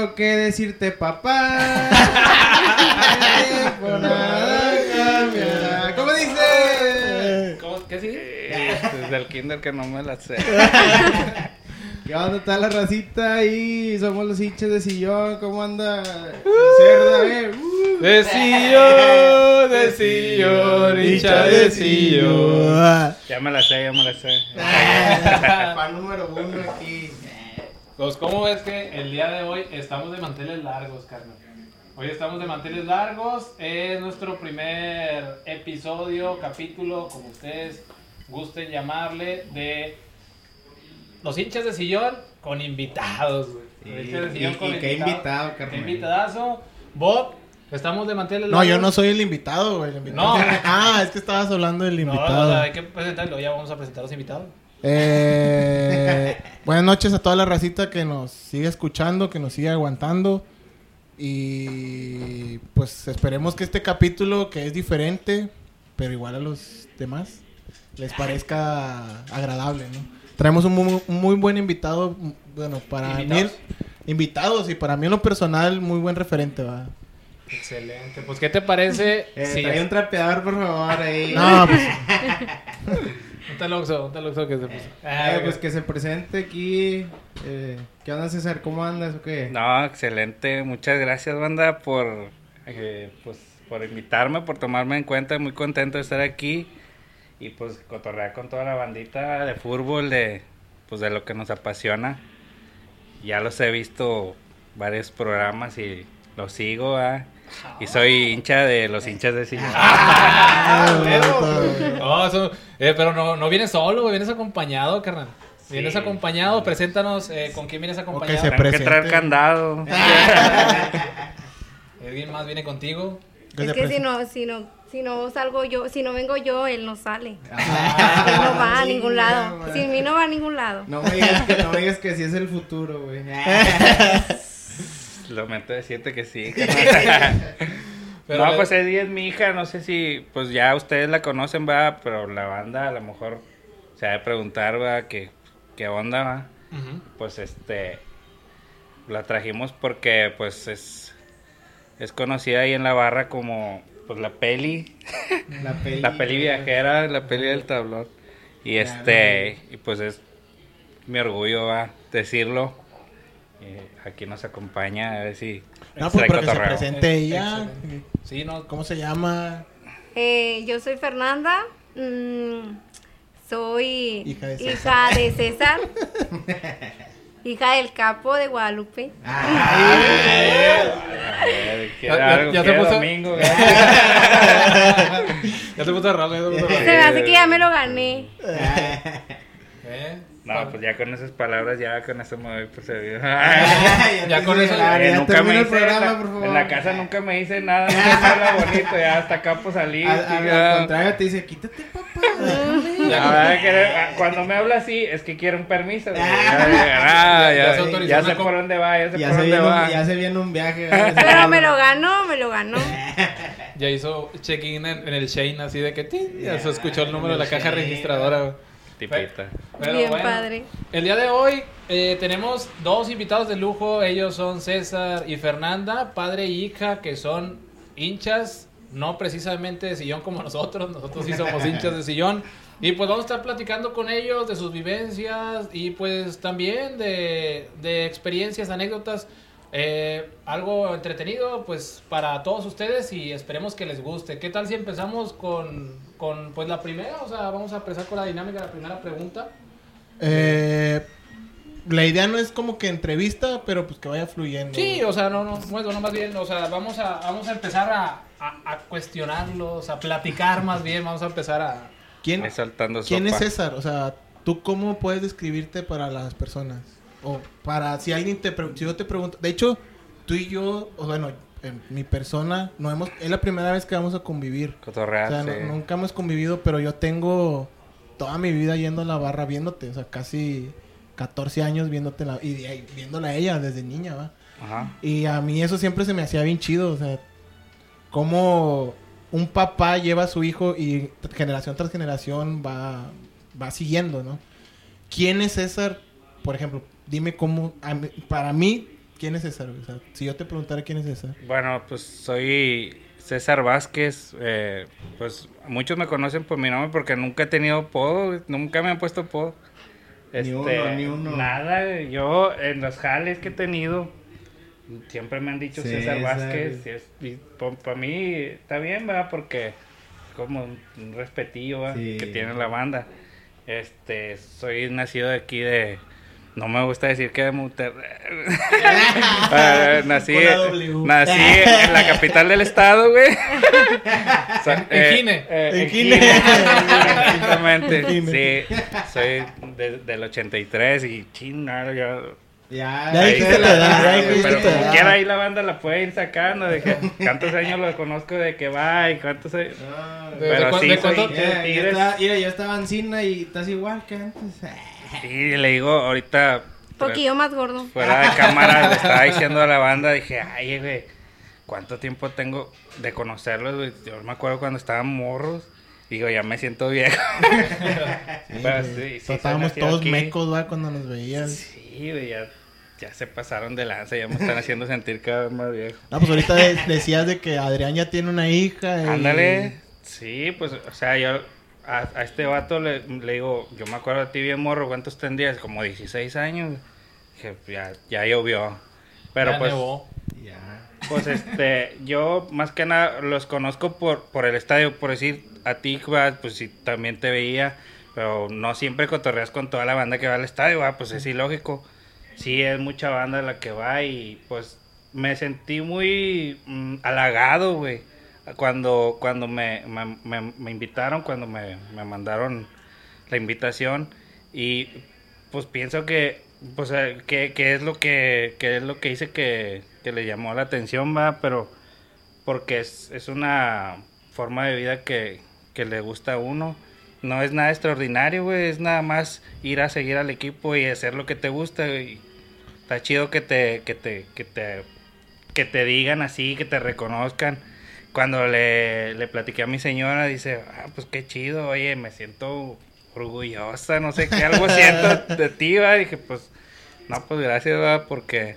tengo que decirte, papá. tiempo nada cambiará. ¿Cómo dice? ¿Cómo? ¿Qué sigue? Desde el kinder que no me la sé. ¿Qué onda está la racita ahí? Somos los hinchas de sillón. ¿Cómo anda? Cerda, eh. Uh. De sillón, de sillón, hincha de sillón. Ya me la sé, ya me la sé. Fan número uno aquí. Pues, ¿cómo ves que el día de hoy estamos de manteles largos, carnal? Hoy estamos de manteles largos. Es nuestro primer episodio, capítulo, como ustedes gusten llamarle, de los hinchas de sillón con invitados, güey. Sí, Los hinchas de y- sillón con y qué invitado, Qué carnal. invitadazo. Bob, estamos de manteles No, largos. yo no soy el invitado, güey. el invitado. No. Ah, es que estabas hablando del No, invitado. o sea, hay que presentarlo. Ya vamos a presentar a los invitados. Eh, buenas noches a toda la racita que nos sigue escuchando, que nos sigue aguantando. Y pues esperemos que este capítulo, que es diferente, pero igual a los demás, les parezca agradable, ¿no? Traemos un muy, muy buen invitado, bueno, para mí, ¿Invitados? invitados y para mí en lo personal, muy buen referente, va. Excelente. Pues, ¿qué te parece? Eh, si- trae un trapeador, por favor, ahí. No, pues Un taloxo, un taloxo que se puso. Eh, pues que se presente aquí. Eh, ¿Qué onda, César? ¿Cómo andas o qué? No, excelente. Muchas gracias, banda, por, eh, pues, por invitarme, por tomarme en cuenta. Muy contento de estar aquí. Y pues cotorrear con toda la bandita de fútbol, de, pues, de lo que nos apasiona. Ya los he visto varios programas y los sigo, ¿ah? Y soy hincha de los hinchas de sillón. Ah, huevo. No, eso- eh, pero no, no vienes solo, güey, vienes acompañado, carnal. Vienes Sí. acompañado, preséntanos eh, con quién vienes acompañado. se Tengo que traer candado. ¿Alguien más viene contigo? Es que si no, si no, si no salgo yo, si no vengo yo, él no sale. Ah. Él no va a Sí, ningún no, lado. Sin mí no va a ningún lado. No me digas que, no me digas que sí es el futuro, güey. Lo meto de siete que sí. Pero no, pues Eddie es mi hija, no sé si, pues ya ustedes la conocen, va, pero la banda a lo mejor se ha de preguntar, va, qué, qué onda, va. Pues este, la trajimos porque, pues es, es conocida ahí en la barra como, pues la peli, La peli. la peli viajera, la peli del tablón. Y este, y pues es mi orgullo, va, decirlo. Eh, aquí nos acompaña, a ver si... No, pues para que se presente ella. Sí, no. ¿Cómo se llama? Eh, yo soy Fernanda. mm, soy Hija de hija de César. hija del capo de Guadalupe. A ver, quiere Ya- quiere puso- domingo. Ya te te rojo. Se me hace que ya me lo gané. ¿Eh? No, pues ya con esas palabras, ya con eso me doy por servido. Ya con eso- ya, Eh, ya nunca me el hice, programa, en la, por favor. en la casa nunca me hice nada, nunca me habla bonito, ya hasta acá pues salí. Al, al- ya. al contrario, te dice, quítate, papá. A ah, cuando me habla así, es que quiere un permiso. Ya, ya, Ya ya, se ya, sé por dónde va, ya sé Ya por se, dónde viene va. un, ya se viene un viaje. Pero me lo ganó, me lo ganó. Ya hizo check-in en, en el Shane, así de que ya se escuchó el número de la caja registradora. Tipita. Pero Bien bueno, padre. El día de hoy eh, tenemos dos invitados de lujo. Ellos son César y Fernanda, padre y hija, que son hinchas, no precisamente de sillón como nosotros. Nosotros sí somos hinchas de sillón. Y pues vamos a estar platicando con ellos de sus vivencias y pues también de, de experiencias, anécdotas. Eh, algo entretenido pues para todos ustedes y esperemos que les guste. ¿Qué tal si empezamos con, con pues la primera? O sea, vamos a empezar con la dinámica de la primera pregunta. Eh, la idea no es como que entrevista, pero pues que vaya fluyendo. Sí, o sea, no, no, bueno, no más bien, o sea, vamos a, vamos a empezar a, a, a cuestionarlos, a platicar más bien, vamos a empezar a... ¿Quién, ¿Quién es. César? O sea, ¿tú cómo puedes describirte para las personas? O para si alguien te si yo te pregunto, de hecho, tú y yo, o bueno, en mi persona, no hemos, es la primera vez que vamos a convivir. O Cotorrear, no- sí. nunca hemos convivido, pero yo tengo toda mi vida yendo a la barra viéndote, o sea, casi 14 años viéndote la, y, y viéndola a ella desde niña, ¿va? Ajá. Y a mí eso siempre se me hacía bien chido, o sea, cómo un papá lleva a su hijo y generación tras generación va, va siguiendo, ¿no? ¿Quién es César? Por ejemplo, dime cómo, mí- para mí, ¿quién es César? O sea, si yo te preguntara quién es César. Bueno, pues soy César Vázquez. eh, pues muchos me conocen por mi nombre porque nunca he tenido güey, nunca me han puesto apodo. Ni uno, ni uno. Nada, yo en los jales que he tenido siempre me han dicho César, César. Vázquez. Y, para mí está bien, ¿verdad? Porque como un, respetillo que tiene la banda. Este, soy nacido de aquí de... No me gusta decir que de Monterrey. Ah, nací, nací en la capital del estado, güey. O sea, En Gine. eh, En en Gine. Exactamente. Gine. Sí, soy de- del 83 y chingado, ya. Ya, Ya ahí dijiste la- edad, ya dijiste Pero como edad. quiera ahí la banda la puede ir sacando. De que, ¿Cuántos años lo conozco de que va y cuántos años? No, ¿De- Pero cu- sí, de soy de ya Tigres. está- mira, yo estaba en Cina y estás igual que antes. Sí, le digo ahorita. Poquillo más gordo. Fuera de cámara le estaba diciendo a la banda, dije, ay, güey, ¿cuánto tiempo tengo de conocerlos, güey? Yo me acuerdo cuando estaban morros. Digo, ya me siento viejo. Pero sí, sí, soy Estábamos todos aquí. mecos, ¿va? Cuando nos veías. Sí, güey, ya, ya se pasaron de lanza, ya me están haciendo sentir cada vez más viejo. No, pues ahorita de- decías de que Adrián ya tiene una hija. y- Ándale. Sí, pues, o sea, yo a, a este vato le, le digo, yo me acuerdo a ti bien morro, ¿cuántos tendrías? Como 16 años. Dije, ya, ya llovió. Pero Ya pues, nevó. Ya. pues este, yo más que nada los conozco por, por el estadio, por decir, a ti, pues sí, también te veía, pero no siempre cotorreas con toda la banda que va al estadio, va, pues es ilógico. Sí, es mucha banda la que va y pues me sentí muy mm, halagado, güey, cuando, cuando me, me, me- me invitaron, cuando me, mandaron la invitación y pues pienso que pues eh, que, que es lo que, que es lo que hice que, que le llamó la atención va pero porque es, es una forma de vida que, que le gusta a uno. No es nada extraordinario güey es nada más ir a seguir al equipo y hacer lo que te gusta y está chido que te que te que te que te digan así que te reconozcan cuando le, le platiqué a mi señora dice ah pues qué chido oye me siento orgullosa no sé qué algo siento de ti va dije pues no pues gracias va porque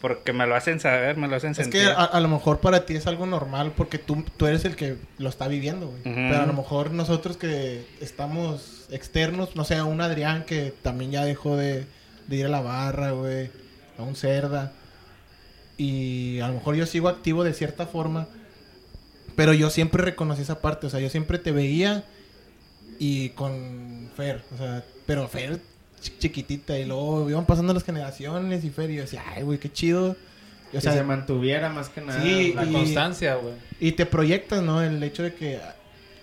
porque me lo hacen saber me lo hacen Es sentir que a, a lo mejor para ti es algo normal porque tú, tú eres el que lo está viviendo, güey. Pero a lo mejor nosotros que estamos externos, no sé, un Adrián que también ya dejó de, de ir a la barra, güey, a un Cerda. Y a lo mejor yo sigo activo de cierta forma, pero yo siempre reconocí esa parte, o sea, yo siempre te veía y con Fer, o sea, pero Fer chi- chiquitita y luego iban pasando las generaciones y Fer y yo decía, ay, güey, qué chido. Y, o que sea, se mantuviera más que nada. Sí, La y- constancia, güey. y te proyectas, ¿no? El hecho de que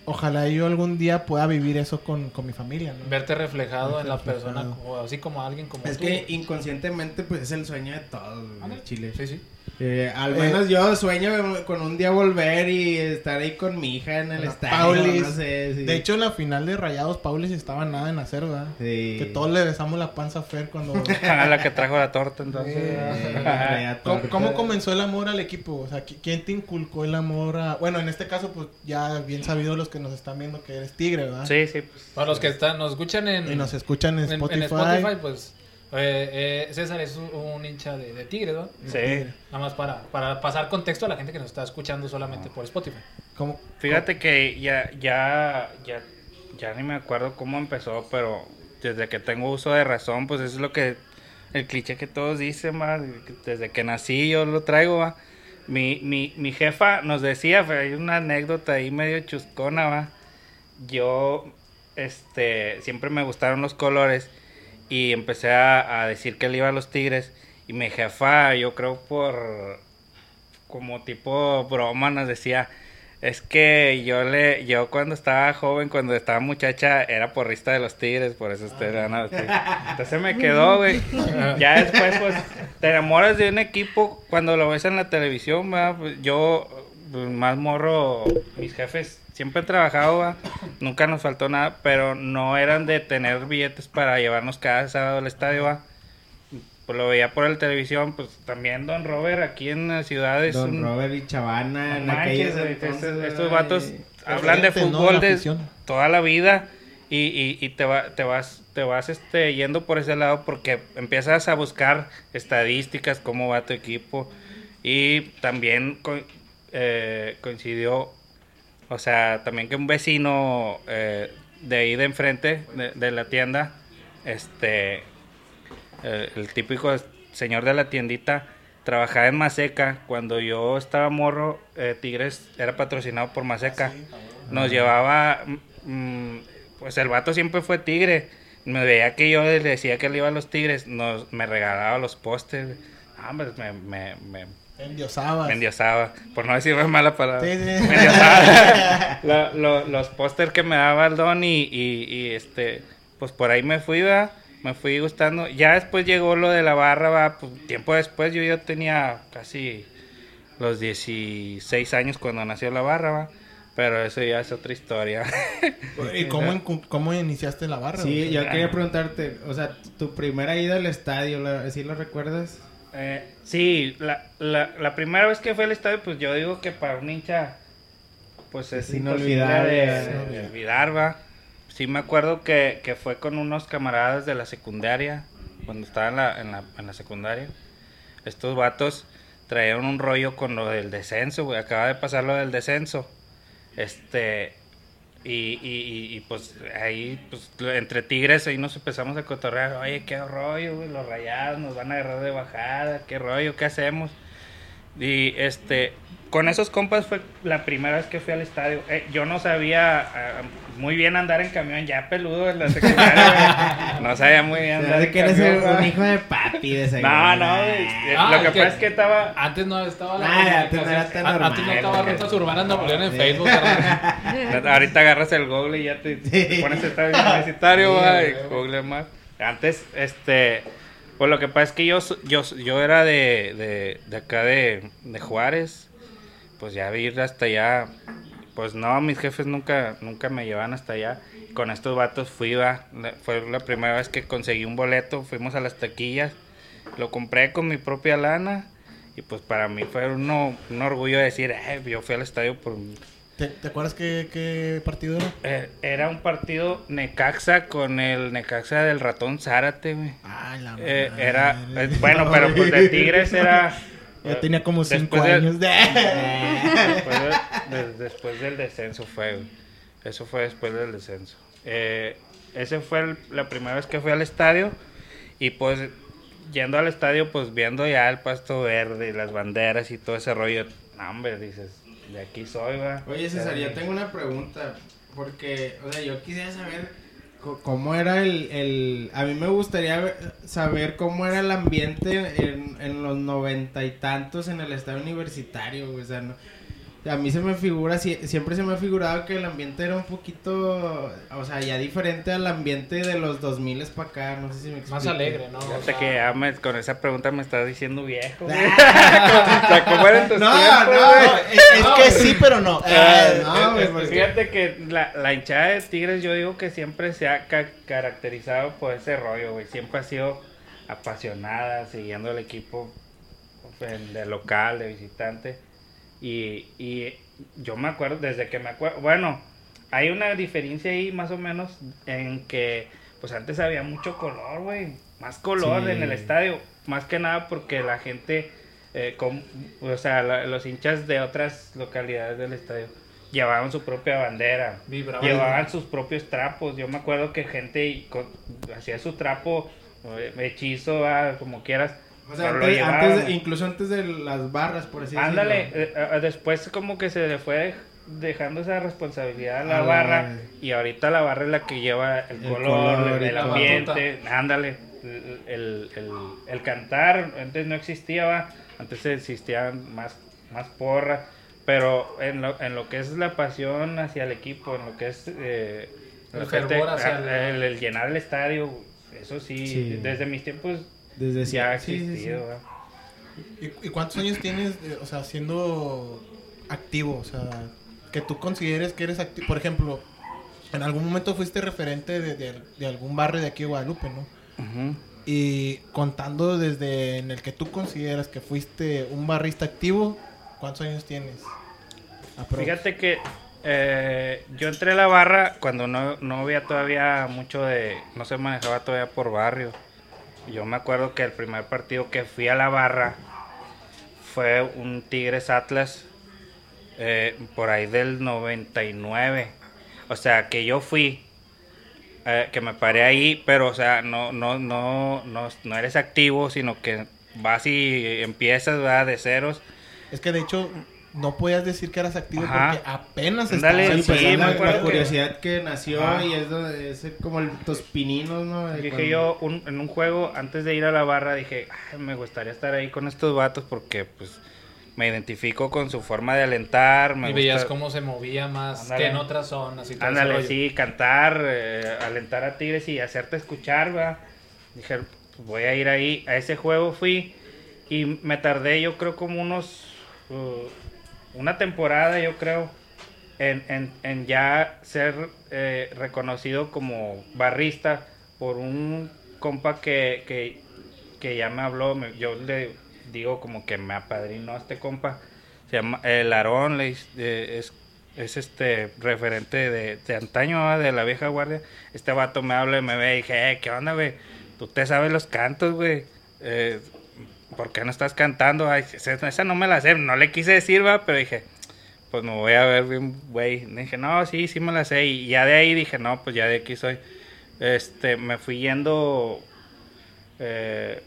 ojalá yo algún día pueda vivir eso con, con mi familia, ¿no? Verte reflejado Verte en la reflejado. persona, o así como alguien como Es tú. que inconscientemente pues es el sueño de todos, güey. Chile. Sí, sí. Eh, al Eh, menos yo sueño con un día volver y estar ahí con mi hija en el estadio, Paulis. no sé, sí. De hecho, en la final de Rayados, Paulis estaba nada en hacer, ¿verdad? Sí. Que todos le besamos la panza a Fer cuando... a la que trajo la torta entonces Eh, ¿Cómo, comenzó el amor al equipo? O sea, ¿qui- ¿quién te inculcó el amor a...? Bueno, en este caso, pues, ya bien sabido los que nos están viendo que eres tigre, ¿verdad? sí sí pues Para los que están, nos escuchan en, Y nos escuchan en en- Spotify. en Spotify, pues eh, eh, César es un, un hincha de, de Tigre, ¿no? sí Nada más para, para pasar contexto a la gente que nos está escuchando solamente por Spotify. ¿Cómo- Fíjate que ya, ya, ya, ya ni me acuerdo cómo empezó, pero desde que tengo uso de razón, pues eso es lo que, el cliché que todos dicen, va, desde que nací yo lo traigo, va. Mi, mi, mi jefa nos decía, hay una anécdota ahí medio chuscona, va. Yo, este, siempre me gustaron los colores y empecé a, a decir que le iba a los tigres y mi jefa, yo creo por, como tipo broma nos decía, es que yo le, yo cuando estaba joven, cuando estaba muchacha, era porrista de los tigres, por eso ustedes van a decir. Entonces me quedó, güey. Ya después, pues, te enamoras de un equipo cuando lo ves en la televisión, ¿verdad? Pues, yo, pues, más morro, mis jefes siempre he trabajado, va, nunca nos faltó nada, pero no eran de tener billetes para llevarnos cada sábado al estadio, va. Pues lo veía por la televisión, pues también Don Robert aquí en la ciudad es Don un... Robert y Chavana, en manches, entonces, estos, vatos hablan de fútbol de toda la vida y, y, y te, va, te vas, te vas este, yendo por ese lado porque empiezas a buscar estadísticas, cómo va tu equipo. Y también co- eh, coincidió, o sea, también que un vecino eh, de ahí de enfrente de, de la tienda, este, eh, el típico señor de la tiendita trabajaba en Maseca. Cuando yo estaba morro, eh, Tigres era patrocinado por Maseca. Nos llevaba, mm, mm, pues el vato siempre fue Tigre. Me veía que yo le decía que le iba a los Tigres, nos, me regalaba los pósters. Ah, pues me, me, me, Endiosabas. endiosaba. Por no decir mala palabra. Sí, sí. Endiosaba. Lo- lo- los pósters que me daba el don y, y, y, este, pues por ahí me fui. Me fui gustando. Ya después llegó lo de la barra. Pues, tiempo después yo ya tenía casi los 16 años cuando nació la barra. Pero eso ya es otra historia. ¿Y cómo, cómo iniciaste la barra? Sí, yo quería preguntarte, o sea, tu primera ida al estadio, ¿la- ¿sí lo recuerdas? Eh, sí, la, la, la primera vez que fui al estadio, pues yo digo que para un hincha, pues es Es inolvidable. de, de olvidar, va. Sí me acuerdo que, que fue con unos camaradas de la secundaria, cuando estaba en la, en la, en la secundaria. Estos vatos traían un rollo con lo del descenso, güey. Acaba de pasar lo del descenso. Este, y, y, pues ahí, pues entre tigres, ahí nos empezamos a cotorrear. Oye, qué rollo, güey, los rayados nos van a agarrar de bajada, qué rollo, qué hacemos. Y este, con esos compas fue la primera vez que fui al estadio. Eh, yo no sabía ah, muy bien andar en camión, ya peludo en la secundaria. No sabía muy bien andar en que eres camión. un, güey. un hijo de papi de seguro. No, no. Eh, Ah, lo que pasa es que estaba. Antes no estaba la Ah, antes no era comunicación. tan A- normal, Antes no estaba rutas urbanas Napoleón en Sí. Facebook. Ahorita agarras el Google y ya te pones estadio universitario, y. Google más. Antes, este, pues lo que pasa es que yo, so- yo, yo era de, de, de acá de, de Juárez, pues ya ir hasta allá, pues no, mis jefes nunca, nunca me llevaban hasta allá. Con estos vatos fui, va, fue la primera vez que conseguí un boleto, fuimos a las taquillas, lo compré con mi propia lana. Y pues para mí fue uno, un orgullo decir, "Eh, yo fui al estadio por, ¿Te, te acuerdas qué, qué partido era? eh, era un partido Necaxa con el Necaxa del ratón Zárate, güey. Ay, la Eh, era, eh, bueno, pero pues de Tigres era... Ya eh, tenía como cinco después del- años. Después, de- de- después del descenso fue. Eso fue después del descenso. Eh, ese fue el- la primera vez que fui al estadio y pues yendo al estadio pues viendo ya el pasto verde y las banderas y todo ese rollo. No, hombre, dices, de aquí soy, va. Oye, César, yo tengo una pregunta. Porque, o sea, yo quisiera saber cómo era el, el... A mí me gustaría saber cómo era el ambiente en, en los noventa y tantos en el estadio universitario, güey, O sea, no- a mí se me figura, sie- siempre se me ha figurado que el ambiente era un poquito, o sea, ya diferente al ambiente de los 2000 para acá, no sé si me explico. Más alegre, ¿no? O Fíjate sea, que ya me- con esa pregunta me estás diciendo viejo. o ¿cómo eran tus No, tiempos, no? Es, es que sí, pero no. Ah, Eh, no, güey, porque- Fíjate que la, la hinchada de Tigres yo digo que siempre se ha ca- caracterizado por ese rollo, güey. Siempre ha sido apasionada, siguiendo el equipo en- de local, de visitante. Y, y yo me acuerdo, desde que me acuerdo, bueno, hay una diferencia ahí más o menos en que, pues antes había mucho color, güey. Más color Sí. en el estadio. Más que nada porque la gente, eh, com- o sea, la- los hinchas de otras localidades del estadio llevaban su propia bandera. Llevaban sus propios trapos. Yo me acuerdo que gente con- hacía su trapo, eh, hechizo, ah, como quieras. O sea, pero lo antes, antes llevaban. de- incluso antes de las barras, por así Ándale, decirlo. eh, eh, después como que se le fue dejando esa responsabilidad a la A la- barra y ahorita la barra es la que lleva el, El color, color el, ambiente, ándale, el, el, cantar, antes no existía, va, antes existían más, más porra, pero en lo, en lo que es la pasión hacia el equipo, en lo que es eh, El hacia ah, el llenar el estadio, eso sí, Sí. desde mis tiempos Desde ya ha sí, sí, sí. existido. ¿Y, y cuántos años tienes, eh, o sea, siendo activo? O sea, que tú consideres que eres activo. Por ejemplo, en algún momento fuiste referente de, de- de algún barrio de aquí de Guadalupe, ¿no? Ujú. Y contando desde en el que tú consideras que fuiste un barrista activo, ¿cuántos años tienes? Aprox. Fíjate que eh, yo entré a la barra cuando no, no había todavía mucho de... No se manejaba todavía por barrio. Yo me acuerdo que el primer partido que fui a la barra fue un Tigres Atlas eh, por ahí del 99. O sea, que yo fui, eh, que me paré ahí, pero o sea, no, no, no, no, no eres activo, sino que vas y empiezas de ceros. Es que de hecho no podías decir que eras activo Ajá. porque apenas Ándale, estabas Sí, pues me la, acuerdo la que- curiosidad que nació Ajá. y es, donde, es como el, tus pininos, ¿no? De Dije cuando- yo un- en un juego, antes de ir a la barra, dije, "Ay, me gustaría estar ahí con estos vatos porque pues me identifico con su forma de alentar. Me Y veías gusta- cómo se movía más Ándale. que en otras zonas y Ándale, sí, cantar, eh, alentar a Tigres y hacerte escuchar, va. Dije, pues, voy a ir ahí. A ese juego fui y me tardé, yo creo, como unos. uh, una temporada, yo creo, en, en- en ya ser eh, reconocido como barrista por un compa que, que, que ya me habló. me- yo le digo como que me apadrinó este compa. Se llama el Aarón, eh, es es este referente de, de antaño, de la vieja guardia. Este vato me habla y me ve y dije, eh, ¿qué onda, güey? Tú te sabes los cantos, güey. Eh, ¿Por qué no estás cantando? Ay, esa, no me la sé. No le quise decir, va, pero dije, pues me voy a ver bien, güey. Dije, no, sí, sí me la sé. Y ya de ahí dije, no, pues ya de aquí soy. Este, me fui yendo eh,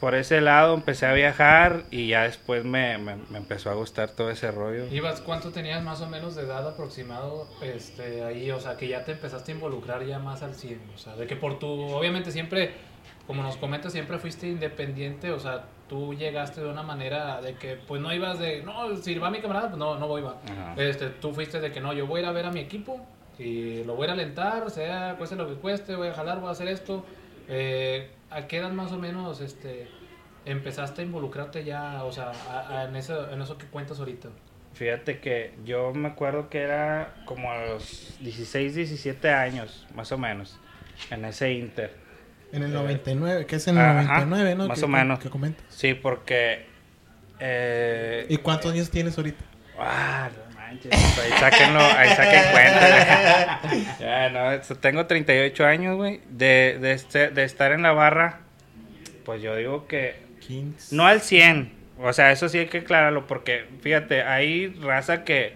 por ese lado, empecé a viajar y ya después me, me- me empezó a gustar todo ese rollo. Ibas, ¿cuánto tenías más o menos de edad aproximado este, ahí? O sea, que ya te empezaste a involucrar ya más al 100. O sea, de que por tu, obviamente siempre, como nos comentas, siempre fuiste independiente. O sea, tú llegaste de una manera de que, pues no ibas de, no, si va mi camarada, pues no, no voy, va. Ajá. Este, tú fuiste de que no, yo voy a ir a ver a mi equipo y lo voy a alentar, sea, cueste lo que cueste, voy a jalar, voy a hacer esto. Eh, ¿A qué edad más o menos este, empezaste a involucrarte ya, o sea, a- a- en, eso, en eso que cuentas ahorita? Fíjate que yo me acuerdo que era como a los 16, 17 años, más o menos, en ese Inter. En el 99, que es en el Ajá, 99, ¿no? más Que- o menos. Que comentas. Sí, porque... eh, ¿Y cuántos años tienes ahorita? Ah, no manches. Ahí sáquenlo, ahí saquen cuenta. ya, no, tengo 38 años, güey. De, de, este- de estar en la barra, pues yo digo que 15. no al 100. O sea, eso sí hay que aclararlo porque, fíjate, hay raza que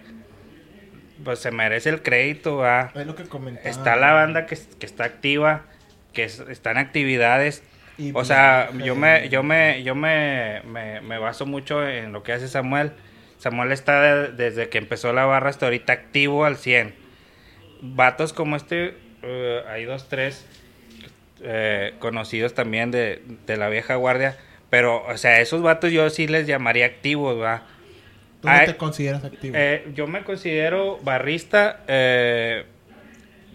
pues se merece el crédito, va. Es lo que comentaba. Está la banda que, que está activa, que es- está en actividades. Y O sea, viaja, yo me, yo me, yo me, me, me baso mucho en lo que hace Samuel. Samuel está de- desde que empezó la barra hasta ahorita activo al 100. Vatos como este, eh, hay dos, tres eh, conocidos también de, de la vieja guardia. Pero, o sea, esos vatos yo sí les llamaría activos, va. ¿Tú no te consideras activo? Eh, yo me considero barrista eh,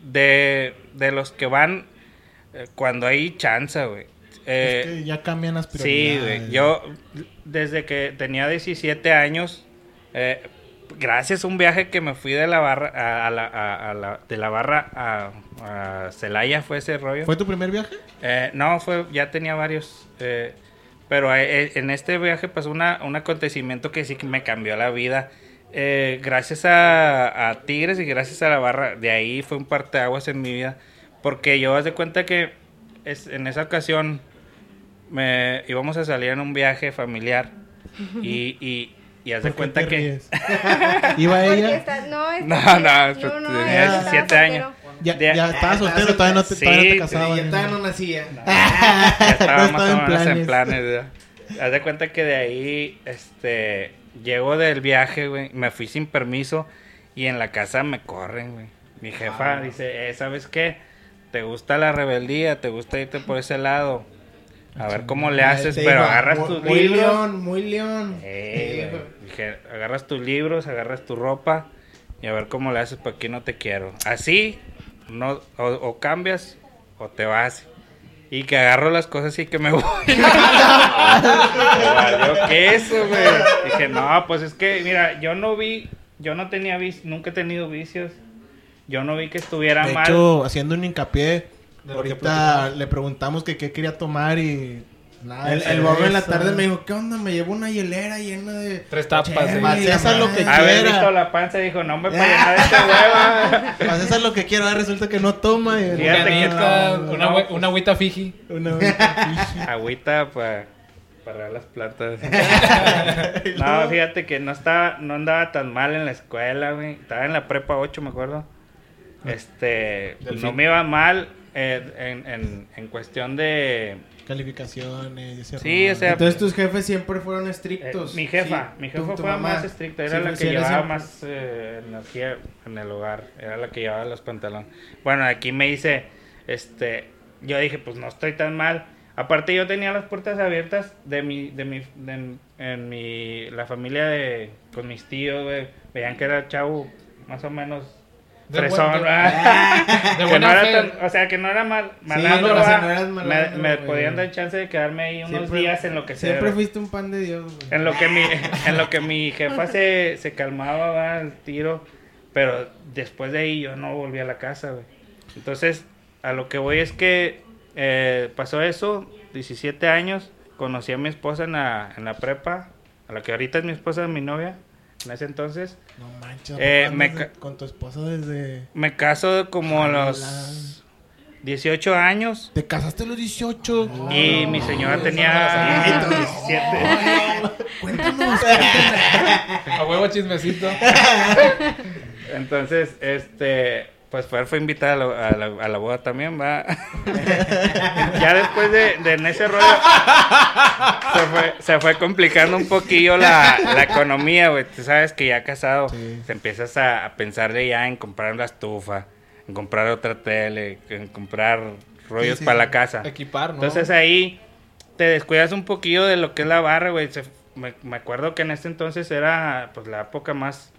de, de los que van cuando hay chance, güey. Eh, es que ya cambian las sí, prioridades. güey. Yo, desde que tenía 17 años, eh, gracias a un viaje que me fui de la barra a, la, a- a la- de la barra a, Celaya, fue ese rollo. ¿Fue tu primer viaje? Eh, no, fue, ya tenía varios. eh, pero eh, en este viaje pasó una, un acontecimiento que sí que me cambió la vida. Eh, gracias a, a Tigres y gracias a la barra, de ahí fue un parteaguas en mi vida. Porque yo haz de cuenta que es, en esa ocasión me íbamos a salir en un viaje familiar. Y, y, y haz de ¿Por qué cuenta que. ¿Iba ella? está- no, está- No, no, tenía yo estaba 17 años. Ya, De- ya estaba soltero, todavía no te, Sí, todavía no te casabas. ya todavía no nacía. ya estaba No más estaba o en menos en planes. Haz de cuenta que de ahí, este, llego del viaje, güey, me fui sin permiso y en la casa me corren, güey. Mi jefa dice, eh, ¿sabes qué? ¿Te gusta la rebeldía? ¿Te gusta irte por ese lado? A ver cómo le haces, pero agarras muy- tus muy libros. león, muy león. Eh. Dije, agarras tus libros, agarras tu ropa y a ver cómo le haces, porque aquí no te quiero. Así, no, o, o cambias o te vas. Y que agarro las cosas y que me voy. Valió queso, güey. Dije, no, pues es que, mira, yo no vi, yo no tenía nunca he tenido vicios. Yo no vi que estuviera De mal. hecho, haciendo un hincapié, De ahorita le preguntamos que qué quería tomar y nada. El, el Bob en la tarde me dijo, ¿qué onda? Me llevo una hielera llena de... Tres tapas. Chévere. Más la César lo que. Haber visto la panza dijo, no me para llenar este hueva. Es lo que quiero, resulta que no toma. y- Fíjate que no, una, no, una agüita Fiji. Una Agüita para para las plantas. no, fíjate que no estaba, no andaba tan mal en la escuela, güey. Estaba en la prepa 8, me acuerdo. Este, no me iba mal eh, en, en, en cuestión de... Calificaciones, ese Sí, o sea, Entonces tus jefes siempre fueron eh, estrictos. mi jefa, Sí, mi jefa tu fue mamá. más estricta, Sí, era la que llevaba siempre- más eh, energía en el hogar, era la que llevaba los pantalones. Bueno, aquí me dice, este, yo dije, pues no estoy tan mal. Aparte yo tenía las puertas abiertas de mi, de mi, de- en mi, la familia de, con mis tíos, güey, veían que era chavo más o menos fresón, que no era tan- o sea, que no era mal, Sí, malandro, no, o sea, ¿verdad? no eras me, malandro, me podían dar chance de quedarme ahí unos Siempre- días en lo que Siempre fuiste un pan de Dios, güey. En lo que mi, en lo que mi jefa se, se calmaba ¿va? el tiro, pero después de ahí yo no volví a la casa, güey. Entonces, a lo que voy es que eh, pasó eso, 17 años, conocí a mi esposa en la, en la prepa, a la que ahorita es mi esposa, mi novia, en ese entonces. No manches, Eh, ¿cuándo me con tu esposa desde... Me caso como a los Ala. 18 años ¿Te casaste a los 18? y mi señora tenía 17. Cuéntanos. A huevo chismecito. Entonces, este, pues Fer fue invitada a la, a la- a la boda también, va. ya después de, de en ese rollo, se fue, se fue complicando un poquillo la, la economía, güey. Tú sabes que ya casado, Sí. te empiezas a, a pensar de ya en comprar la estufa, en comprar otra tele, en comprar rollos sí, para la casa. Equipar, ¿no? Entonces ahí te descuidas un poquillo de lo que es la barra, güey. Me, me acuerdo que en ese entonces era pues la época más,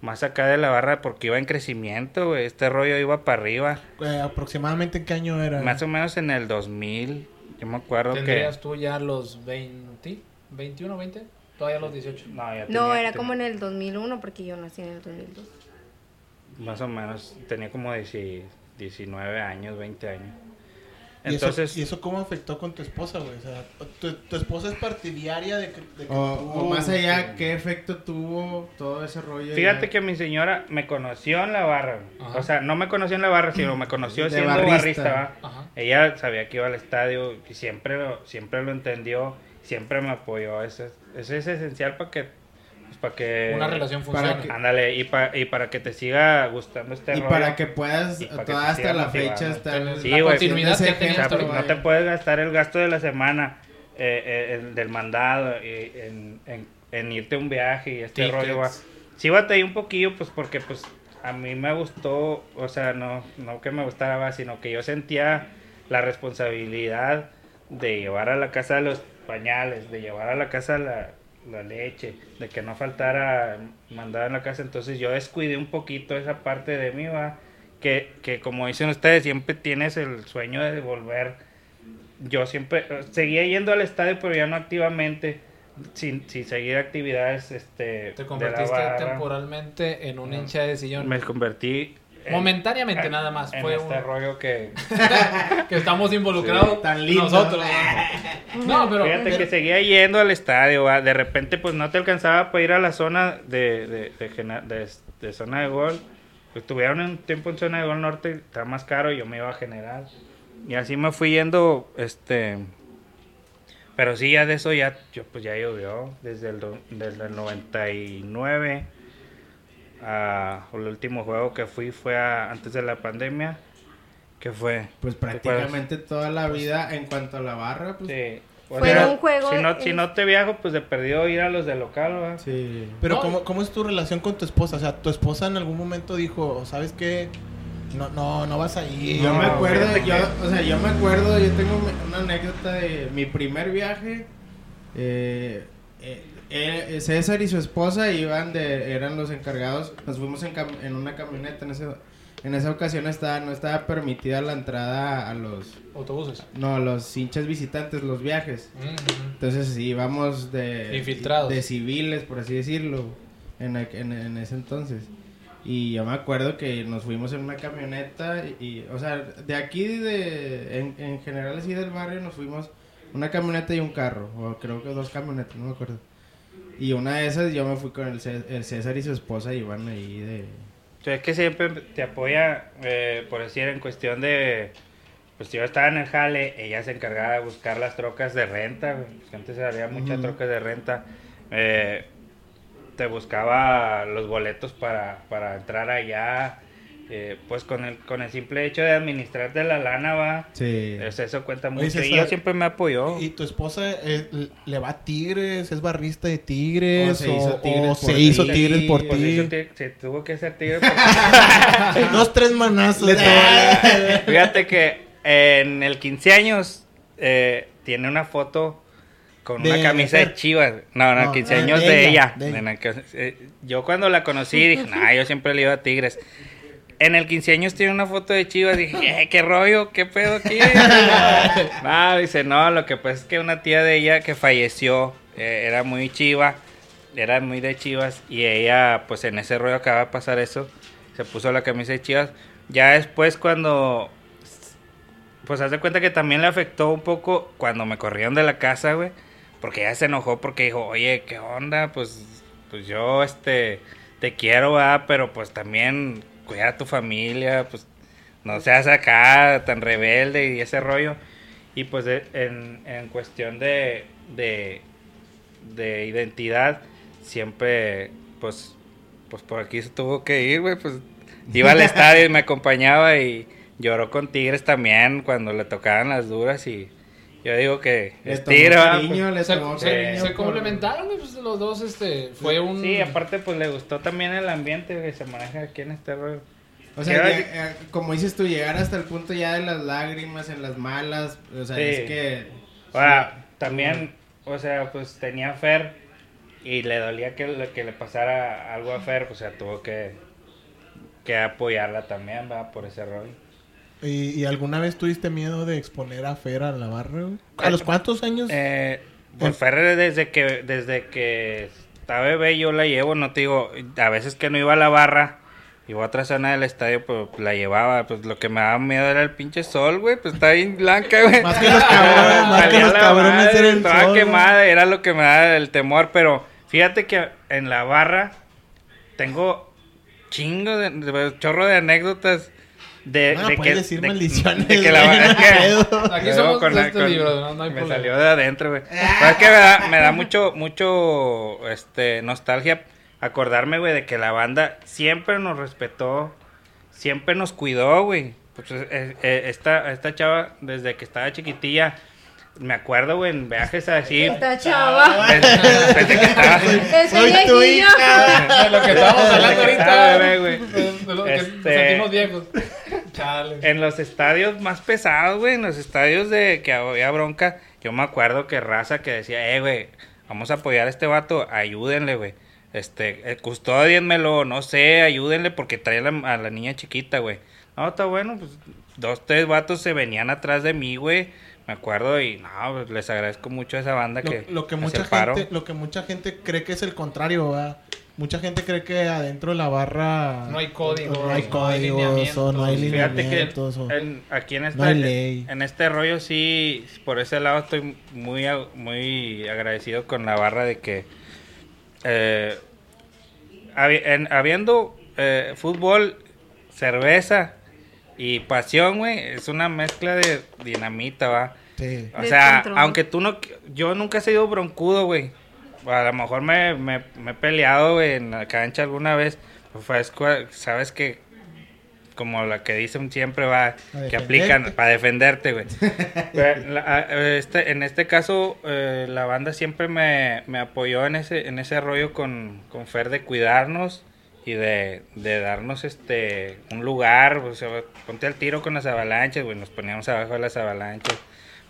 más acá de la barra porque iba en crecimiento, güey. Este rollo iba para arriba. Eh, ¿Aproximadamente en qué año era? Más o menos en el 2000. Yo me acuerdo que... ¿Tendrías tú ya los 20, 21, 20? Todavía los 18. No, ya No, tenía- era ten- como en el 2001 porque yo nací en el 2002. Más o menos. Tenía como 10 19 años, 20 años. ¿Y, Entonces... eso, ¿Y eso cómo afectó con tu esposa, güey? O sea, ¿tu, tu esposa es partidaria de que... de que O, más allá, ¿qué efecto tuvo todo ese rollo? Fíjate ya? que mi señora me conoció en la barra. Ajá. O sea, no me conoció en la barra, sino me conoció De siendo barrista. barrista. Ella sabía que iba al estadio y siempre lo, siempre lo entendió, siempre me apoyó. Eso, es- eso es esencial para que, para que... Una relación que- Ándale, y, pa- y para que te siga gustando este Y rollo. para que puedas, Y para que toda hasta la motivando. fecha, estar... Tener Sí, la continuidad que tenido O sea, pues, no te puedes gastar el gasto de la semana eh, eh, el del mandado y en, en- en irte a un viaje y este Tickets. rollo va. Sí batallé un poquillo pues porque pues a mí me gustó, o sea, no, no que me gustara, va, sino que yo sentía la responsabilidad de llevar a la casa los pañales, de llevar a la casa la, la leche, de que no faltara mandar en la casa, entonces yo descuidé un poquito esa parte de mí, va, que, que como dicen ustedes, siempre tienes el sueño de volver yo siempre eh, seguía yendo al estadio, pero ya no activamente, sin, sin seguir actividades este, Te de convertiste la barra. temporalmente en un No. hincha de sillón. Me convertí Momentáneamente en- nada más. En Fue este un- rollo que... que estamos involucrados Sí, tan lindo. nosotros. ¿no? Pero Fíjate que seguía yendo al estadio, va, de repente pues no te alcanzaba para ir a la zona de, de, de, gena- de- de zona de gol. Pues tuvieron un tiempo en zona de gol norte, está más caro y yo me iba a general. Y así me fui yendo, este... Pero sí, ya de eso ya, yo, pues ya llovió, desde el, do- desde el 99. A- el último juego que fui fue a- antes de la pandemia, que fue... Pues prácticamente toda la vida en cuanto a la barra, pues... Sí. Fue Pero un juego Si no, en- si no te viajo, pues de perdido ir a los de local, ¿va? Sí. Pero No. ¿cómo, ¿cómo es tu relación con tu esposa? O sea, tu esposa en algún momento dijo, ¿sabes qué? No, no, no vas a ir. Yo me No, acuerdo, fíjate yo, que- o sea, yo me acuerdo, yo tengo una anécdota de mi primer viaje. eh, eh, eh, César y su esposa iban de, eran los encargados. Nos fuimos en, una camioneta. En, ese, en esa ocasión estaba, no estaba permitida la entrada a los, autobuses. no, a los hinchas visitantes, los viajes. Ujú. Entonces íbamos de... Infiltrados. De civiles, por así decirlo. en, en, en ese entonces. Y yo me acuerdo que nos fuimos en una camioneta y, y, o sea, de aquí, de, en, en general así del barrio, nos fuimos una camioneta y un carro, o creo que dos camionetas, no me acuerdo. Y una de esas yo me fui con el, Cé- el César y su esposa y iban ahí de... O sea, es que siempre te apoya, eh, por decir, en cuestión de... Pues yo estaba en el jale, ella se encargaba de buscar las trocas de renta. Pues antes había muchas trocas de renta. Eh, te buscaba los boletos para, para entrar allá. Eh, pues con el, con el simple hecho de administrarte la lana, va. Sí. Pues eso cuenta Oye, mucho. y César, ella siempre me apoyó. ¿Y tu esposa eh, le va a Tigres? ¿Es barrista de Tigres? O se hizo Tigres o por se hizo ti. Tigres por ti? eso se tuvo que hacer tigre porque- Dos, tres manazos. Le Fíjate que en el 15 años eh, tiene una foto con ¿De una camisa de? Chivas. No, no, No, 15 ah, años de de, ella, de eh, yo cuando la conocí dije, nah, yo siempre le iba a Tigres. En el 15 años tiene una foto de Chivas. Dije, "Eh, ¿qué rollo? ¿Qué pedo aquí? no, dice, no, lo que pasa es que una tía de ella que falleció eh, era muy chiva. Era muy de Chivas. Y ella, pues en ese rollo acaba de pasar eso. Se puso la camisa de Chivas. Ya después cuando pues haz de cuenta que también le afectó un poco cuando me corrieron de la casa, güey. Porque ella se enojó porque dijo, oye, ¿qué onda? Pues, pues yo, este, te quiero, va, pero pues también cuida a tu familia, pues no seas acá tan rebelde y ese rollo. Y pues de- en, en cuestión de, de, de identidad, siempre, pues, pues por aquí se tuvo que ir, güey, pues iba al estadio y me acompañaba y lloró con Tigres también cuando le tocaban las duras y yo digo que Le es tomó Tigre, ¿va? cariño, Se, se- complementaron, güey, pues, los dos, este, fue un... Sí, aparte pues le gustó también el ambiente que se maneja aquí en este rollo. O sea, ya- eh, como dices tú, llegar hasta el punto ya de las lágrimas en las malas, o sea, Sí. es que... Ahora, también, o sea, pues tenía Fer y le dolía que le, que le pasara algo a Fer, o sea, tuvo que, que apoyarla también, va, por ese rollo. ¿Y, y alguna vez tuviste miedo de exponer a Fer a la barra, güey? ¿A los cuántos años? Eh, pues Fer desde que, desde que está bebé yo la llevo, no te digo, a veces que no iba a la barra, iba a otra zona del estadio, pues la llevaba, pues lo que me daba miedo era el pinche sol, güey, pues está bien blanca, güey. Más que los cabrones, más que los cabrones madre, era el sol, güey. quemada, era lo que me daba el temor, pero fíjate que en la barra tengo chingo de, de- chorro de anécdotas de, Ah, de que decir de- maldiciones, de que la no es que-. Aquí somos con este con- libro, no, no hay me problema. salió de adentro, güey. Pero es que me da, me da mucho, mucho, este, nostalgia acordarme, güey, de que la banda siempre nos respetó, siempre nos cuidó, güey. Pues, eh, eh, esta, esta chava, desde que estaba chiquitilla, me acuerdo, güey, en viajes así. Esta chava. Desde, desde que estaba... Ese Soy tu viejillo. hija. De lo que estábamos hablando ahorita. De, lo que Este- sentimos viejos. Chale. En los estadios más pesados, güey, en los estadios de que había bronca, yo me acuerdo que raza que decía, eh, güey, vamos a apoyar a este vato, ayúdenle, güey. Este, eh, custódienmelo, no sé, ayúdenle porque trae a la, a la niña chiquita, güey. No, está bueno, pues dos, tres vatos se venían atrás de mí, güey. Me acuerdo y no, pues, les agradezco mucho a esa banda Lo, que lo que hace mucha paro. gente, lo que mucha gente cree que es el contrario, ¿verdad? Mucha gente cree que adentro de la barra No hay códigos, no hay no hay códigos, o no hay Fíjate que lineamientos. o- en- aquí en, No hay ley. en este rollo sí, por ese lado estoy muy, muy agradecido con la barra de que eh, habi- en- habiendo eh, fútbol, cerveza y pasión, güey, es una mezcla de dinamita, va. Sí. O sea, aunque tú no... Yo nunca he sido broncudo, güey. A lo mejor me, me, me he peleado, güey, en la cancha alguna vez. Pues sabes que... Como la que dicen siempre va... Que aplican para defenderte, güey. Este, en este caso, eh, la banda siempre me, me apoyó en ese, en ese rollo con, con Fer de cuidarnos y de, de darnos este un lugar, sea, ponte al tiro con las avalanchas, güey, nos poníamos abajo de las avalanchas.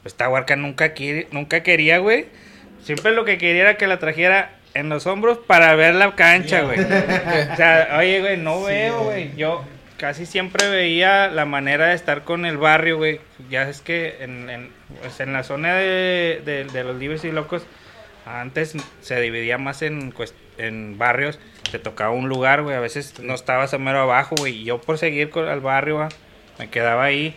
Pues esta huarca nunca, qui- nunca quería, güey. Siempre lo que quería era que la trajera en los hombros para ver la cancha, güey. o sea, oye, güey, no veo, güey. Yo casi siempre veía la manera de estar con el barrio, güey. Ya es que en, en, pues, en la zona de, de- de los libres y locos Antes se dividía más en, en barrios. Te tocaba un lugar, güey. A veces no estabas a mero abajo, güey. Y yo por seguir con, al barrio, va, me quedaba ahí.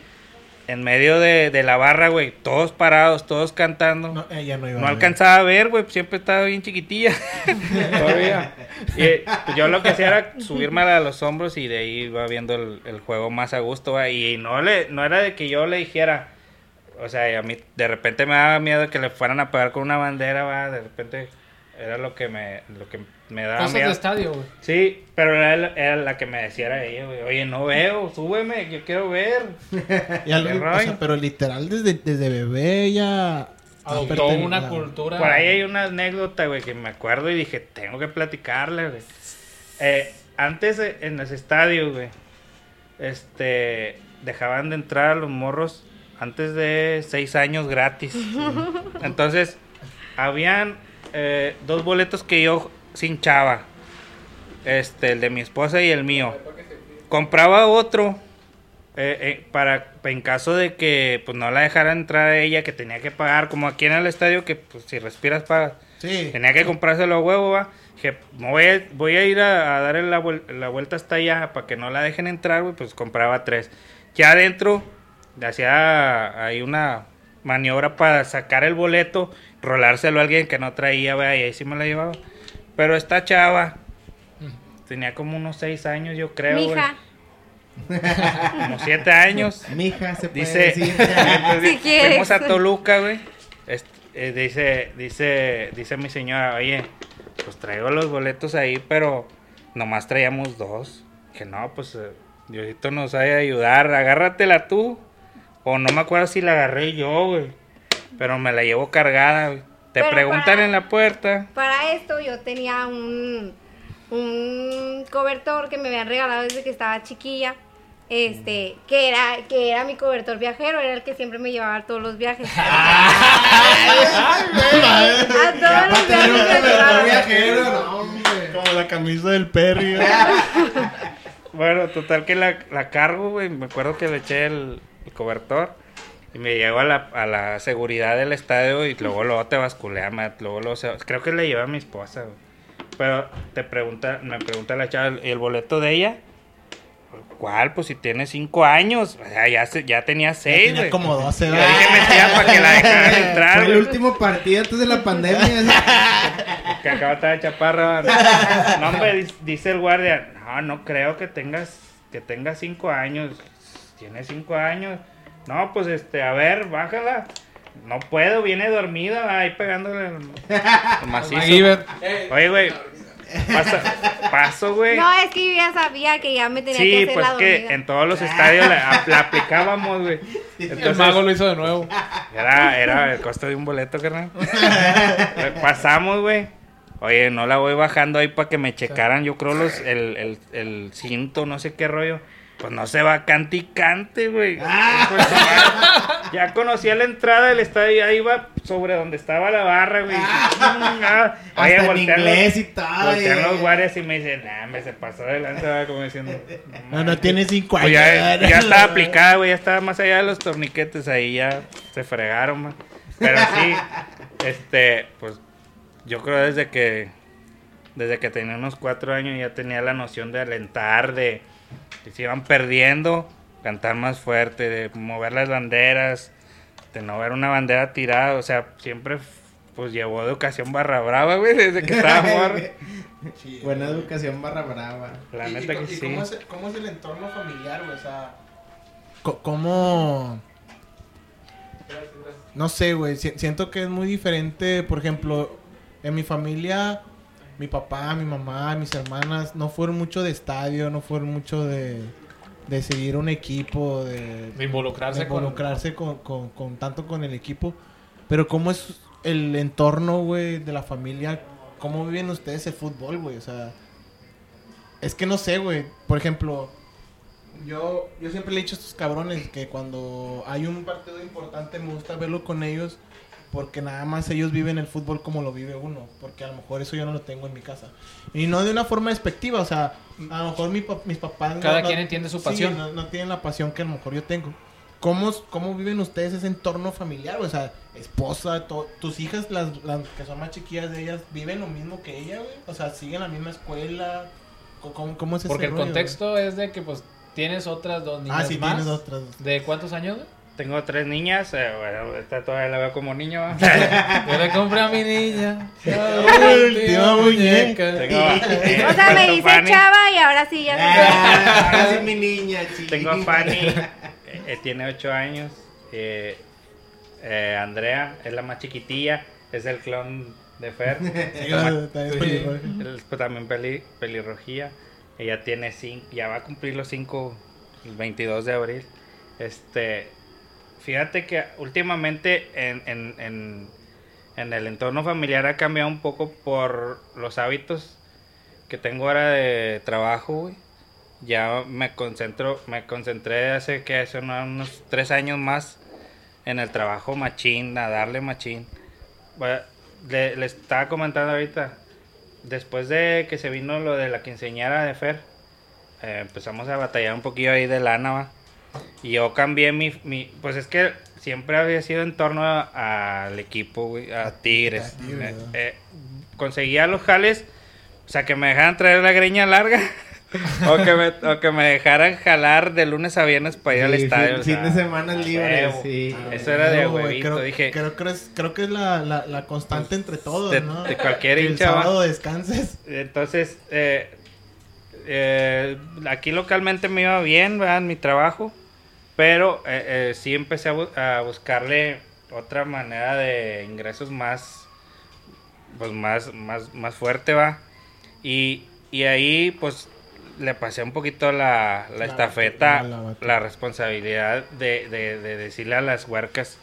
En medio de, de la barra, güey. Todos parados, todos cantando. No, ella no iba No a ver. alcanzaba a ver, güey, siempre estaba bien chiquitilla. Todavía. Y eh, pues, yo lo que hacía era subirme a los hombros y de ahí iba viendo el, el juego más a gusto, va. Y no le no era de que yo le dijera, o sea, a mí de repente me daba miedo que le fueran a pegar con una bandera, va, de repente era lo que me lo que me daba Cosas miedo. de estadio, güey. Sí, pero era, la- era la que me decía era ella, güey. Oye, no veo, súbeme, yo quiero ver. Y algo- Qué o sea, pero literal desde, desde bebé ella Adoptó una la- cultura. Por ahí hay una anécdota, güey, que me acuerdo y dije, tengo que platicarle, güey. Eh, antes en los estadios, güey, este, dejaban de entrar a los morros antes de seis años gratis. Entonces, habían eh, dos boletos que yo cinchaba. Este, el de mi esposa y el mío. Compraba otro eh, eh, para en caso de que pues no la dejaran entrar a ella, que tenía que pagar, como aquí en el estadio, que pues si respiras pagas. Sí. Tenía que comprárselo a huevo, va. Dije, me voy a, voy a ir a, a dar la, la vuelta hasta allá para que no la dejen entrar, güey. Pues compraba tres. Ya adentro, hacía ahí una maniobra para sacar el boleto, rolárselo a alguien que no traía, güey. Y ahí sí me la llevaba. Pero esta chava tenía como unos seis años, yo creo. Mija, Como siete años. Mija, se puede Dice, decir. entonces, Si quieres. fuimos a Toluca, güey. Eh, dice, dice, dice mi señora, oye, pues traigo los boletos ahí, pero nomás traíamos dos. Que no, pues eh, Diosito nos vaya a ayudar, agárratela tú. O no me acuerdo si la agarré yo, güey. Pero me la llevo cargada, güey. Te Pero preguntan para- en la puerta. para esto yo tenía un, un cobertor que me habían regalado desde que estaba chiquilla. Este, que era, que era mi cobertor viajero, era el que siempre me llevaba a todos los viajes. a todos los viajes viajero, no, hombre. Como la camisa del Perry. güey. Bueno, total que la, la cargo, güey. Me acuerdo que le eché el, el cobertor. Y me llevo a la, a la seguridad del estadio y luego luego te basculean, ma, luego, luego se- creo que le llevé a mi esposa, güey. Pero te pregunta, me pregunta la chava, ¿y el boleto de ella? ¿Cuál? Pues si tiene cinco años. O sea, ya, se- ya tenía Ya seis, tenía güey. como 12, Yo ¿verdad? dije mentira para que la dejaran entrar, Fue el güey. último partido antes de la pandemia. Que acaba de estar de chaparra. No, hombre, dice el guardia. No, no creo que tengas, que tengas cinco años. Tiene cinco años. No, pues este, a ver, bájala. No puedo, viene dormida ahí pegándole el, el macizo. Oye, güey. Pasa, paso, güey. No, es que yo ya sabía que ya me tenía que Sí, hacer pues la que dormida. en todos los estadios la, la aplicábamos, güey. El Entonces, mago lo hizo de nuevo. era, era el costo de un boleto, carnal. Pasamos, güey. Oye, no la voy bajando ahí para que me checaran, yo creo, los, el, el, el cinto, no sé qué rollo. Pues no se va cante y cante, güey. De su madre. Ya conocía la entrada del estadio, ahí iba sobre donde estaba la barra, güey. Chingada. Oye, Hasta en voltean los- inglés y todo. Voltean y- los guardias y me dicen, nah, me se pasó adelante, va", como diciendo. No, no tiene 5 Pues años. ya, ya estaba aplicada, güey, ya estaba más allá de los torniquetes, ahí ya se fregaron, man. Pero sí, este, pues yo creo desde que, desde que tenía unos cuatro años ya tenía la noción de alentar, de que se iban perdiendo, cantar más fuerte, de mover las banderas, de no ver una bandera tirada, o sea, siempre pues llevó educación barra brava, güey, desde que estaba morro. Buena educación barra brava. La ¿Y- y neta que y sí. ¿cómo, es, cómo es el entorno familiar, güey? O sea, ¿cómo...? No sé, güey. si- siento que es muy diferente. Por ejemplo, en mi familia, mi papá, mi mamá, mis hermanas no fueron mucho de estadio, no fueron mucho de, de seguir un equipo, de, De involucrarse, de con- involucrarse con, con- con- tanto con el equipo. Pero ¿cómo es el entorno, güey, de la familia? ¿Cómo viven ustedes el fútbol, güey? O sea, es que no sé, güey. Por ejemplo, yo, yo siempre le he dicho a estos cabrones que cuando hay un partido importante me gusta verlo con ellos porque nada más ellos viven el fútbol como lo vive uno. Porque a lo mejor eso yo no lo tengo en mi casa. Y no de una forma despectiva, o sea, a lo mejor mi mis papás... no- Cada no- quien entiende su sí, pasión. no, no tienen la pasión que a lo mejor yo tengo. ¿cómo, ¿cómo viven ustedes ese entorno familiar? O sea, esposa, to- tus hijas, las, las que son más chiquillas de ellas, ¿viven lo mismo que ella, güey? O sea, ¿siguen la misma escuela? ¿Cómo- ¿Cómo, es ese Porque el rollo, contexto es de que pues tienes otras dos güey? niñas Ah, sí, más. tienes otras. ¿De cuántos años? güey? Tengo tres niñas, eh, bueno, esta todavía la veo como niño. Yo le compré a mi niña. La última muñeca. Tengo, eh, O sea, me dice Fanny- Chava y ahora sí ya. Ah, ahora sí mi niña, chiquita. Tengo a Fanny, eh, eh, tiene 8 años. eh, eh, Andrea es la más chiquitilla, es el clon de Fer. Sí, es, pues, también peli, pelirrojilla. Ella tiene 5, ya va a cumplir los 5 el 22 de abril. Este, fíjate que últimamente en, en, en, el entorno familiar ha cambiado un poco por los hábitos que tengo ahora de trabajo. Ya me concentro, me concentré hace que hace unos- tres años más en el trabajo machín, a darle machín. Bueno, le, le estaba comentando ahorita, después de que se vino lo de la quinceañera de Fer, eh, empezamos a batallar un poquillo ahí de lana, va. Y yo cambié mi, mi, pues es que siempre había sido en torno al equipo, güey, a Tigres. a Tigres, Eh, eh, conseguía los jales, o sea, que me dejaran traer la greña larga. o, que me, o que me dejaran jalar de lunes a viernes para ir al estadio. fin- fin de semana libre, sí. Eso era de huevito, creo, dije. Creo, que es, creo que es la, la, la constante entre todos, de- ¿no? de cualquier Que el hincha, va. sábado descanses. Entonces, eh, eh, aquí localmente me iba bien, ¿verdad? En mi trabajo, pero eh, eh, sí empecé a, bu- a buscarle otra manera de ingresos más, pues más, más, más fuerte, va. Y, y ahí, pues, le pasé un poquito la, la La estafeta, la la responsabilidad de, de, de decirle a las huercas.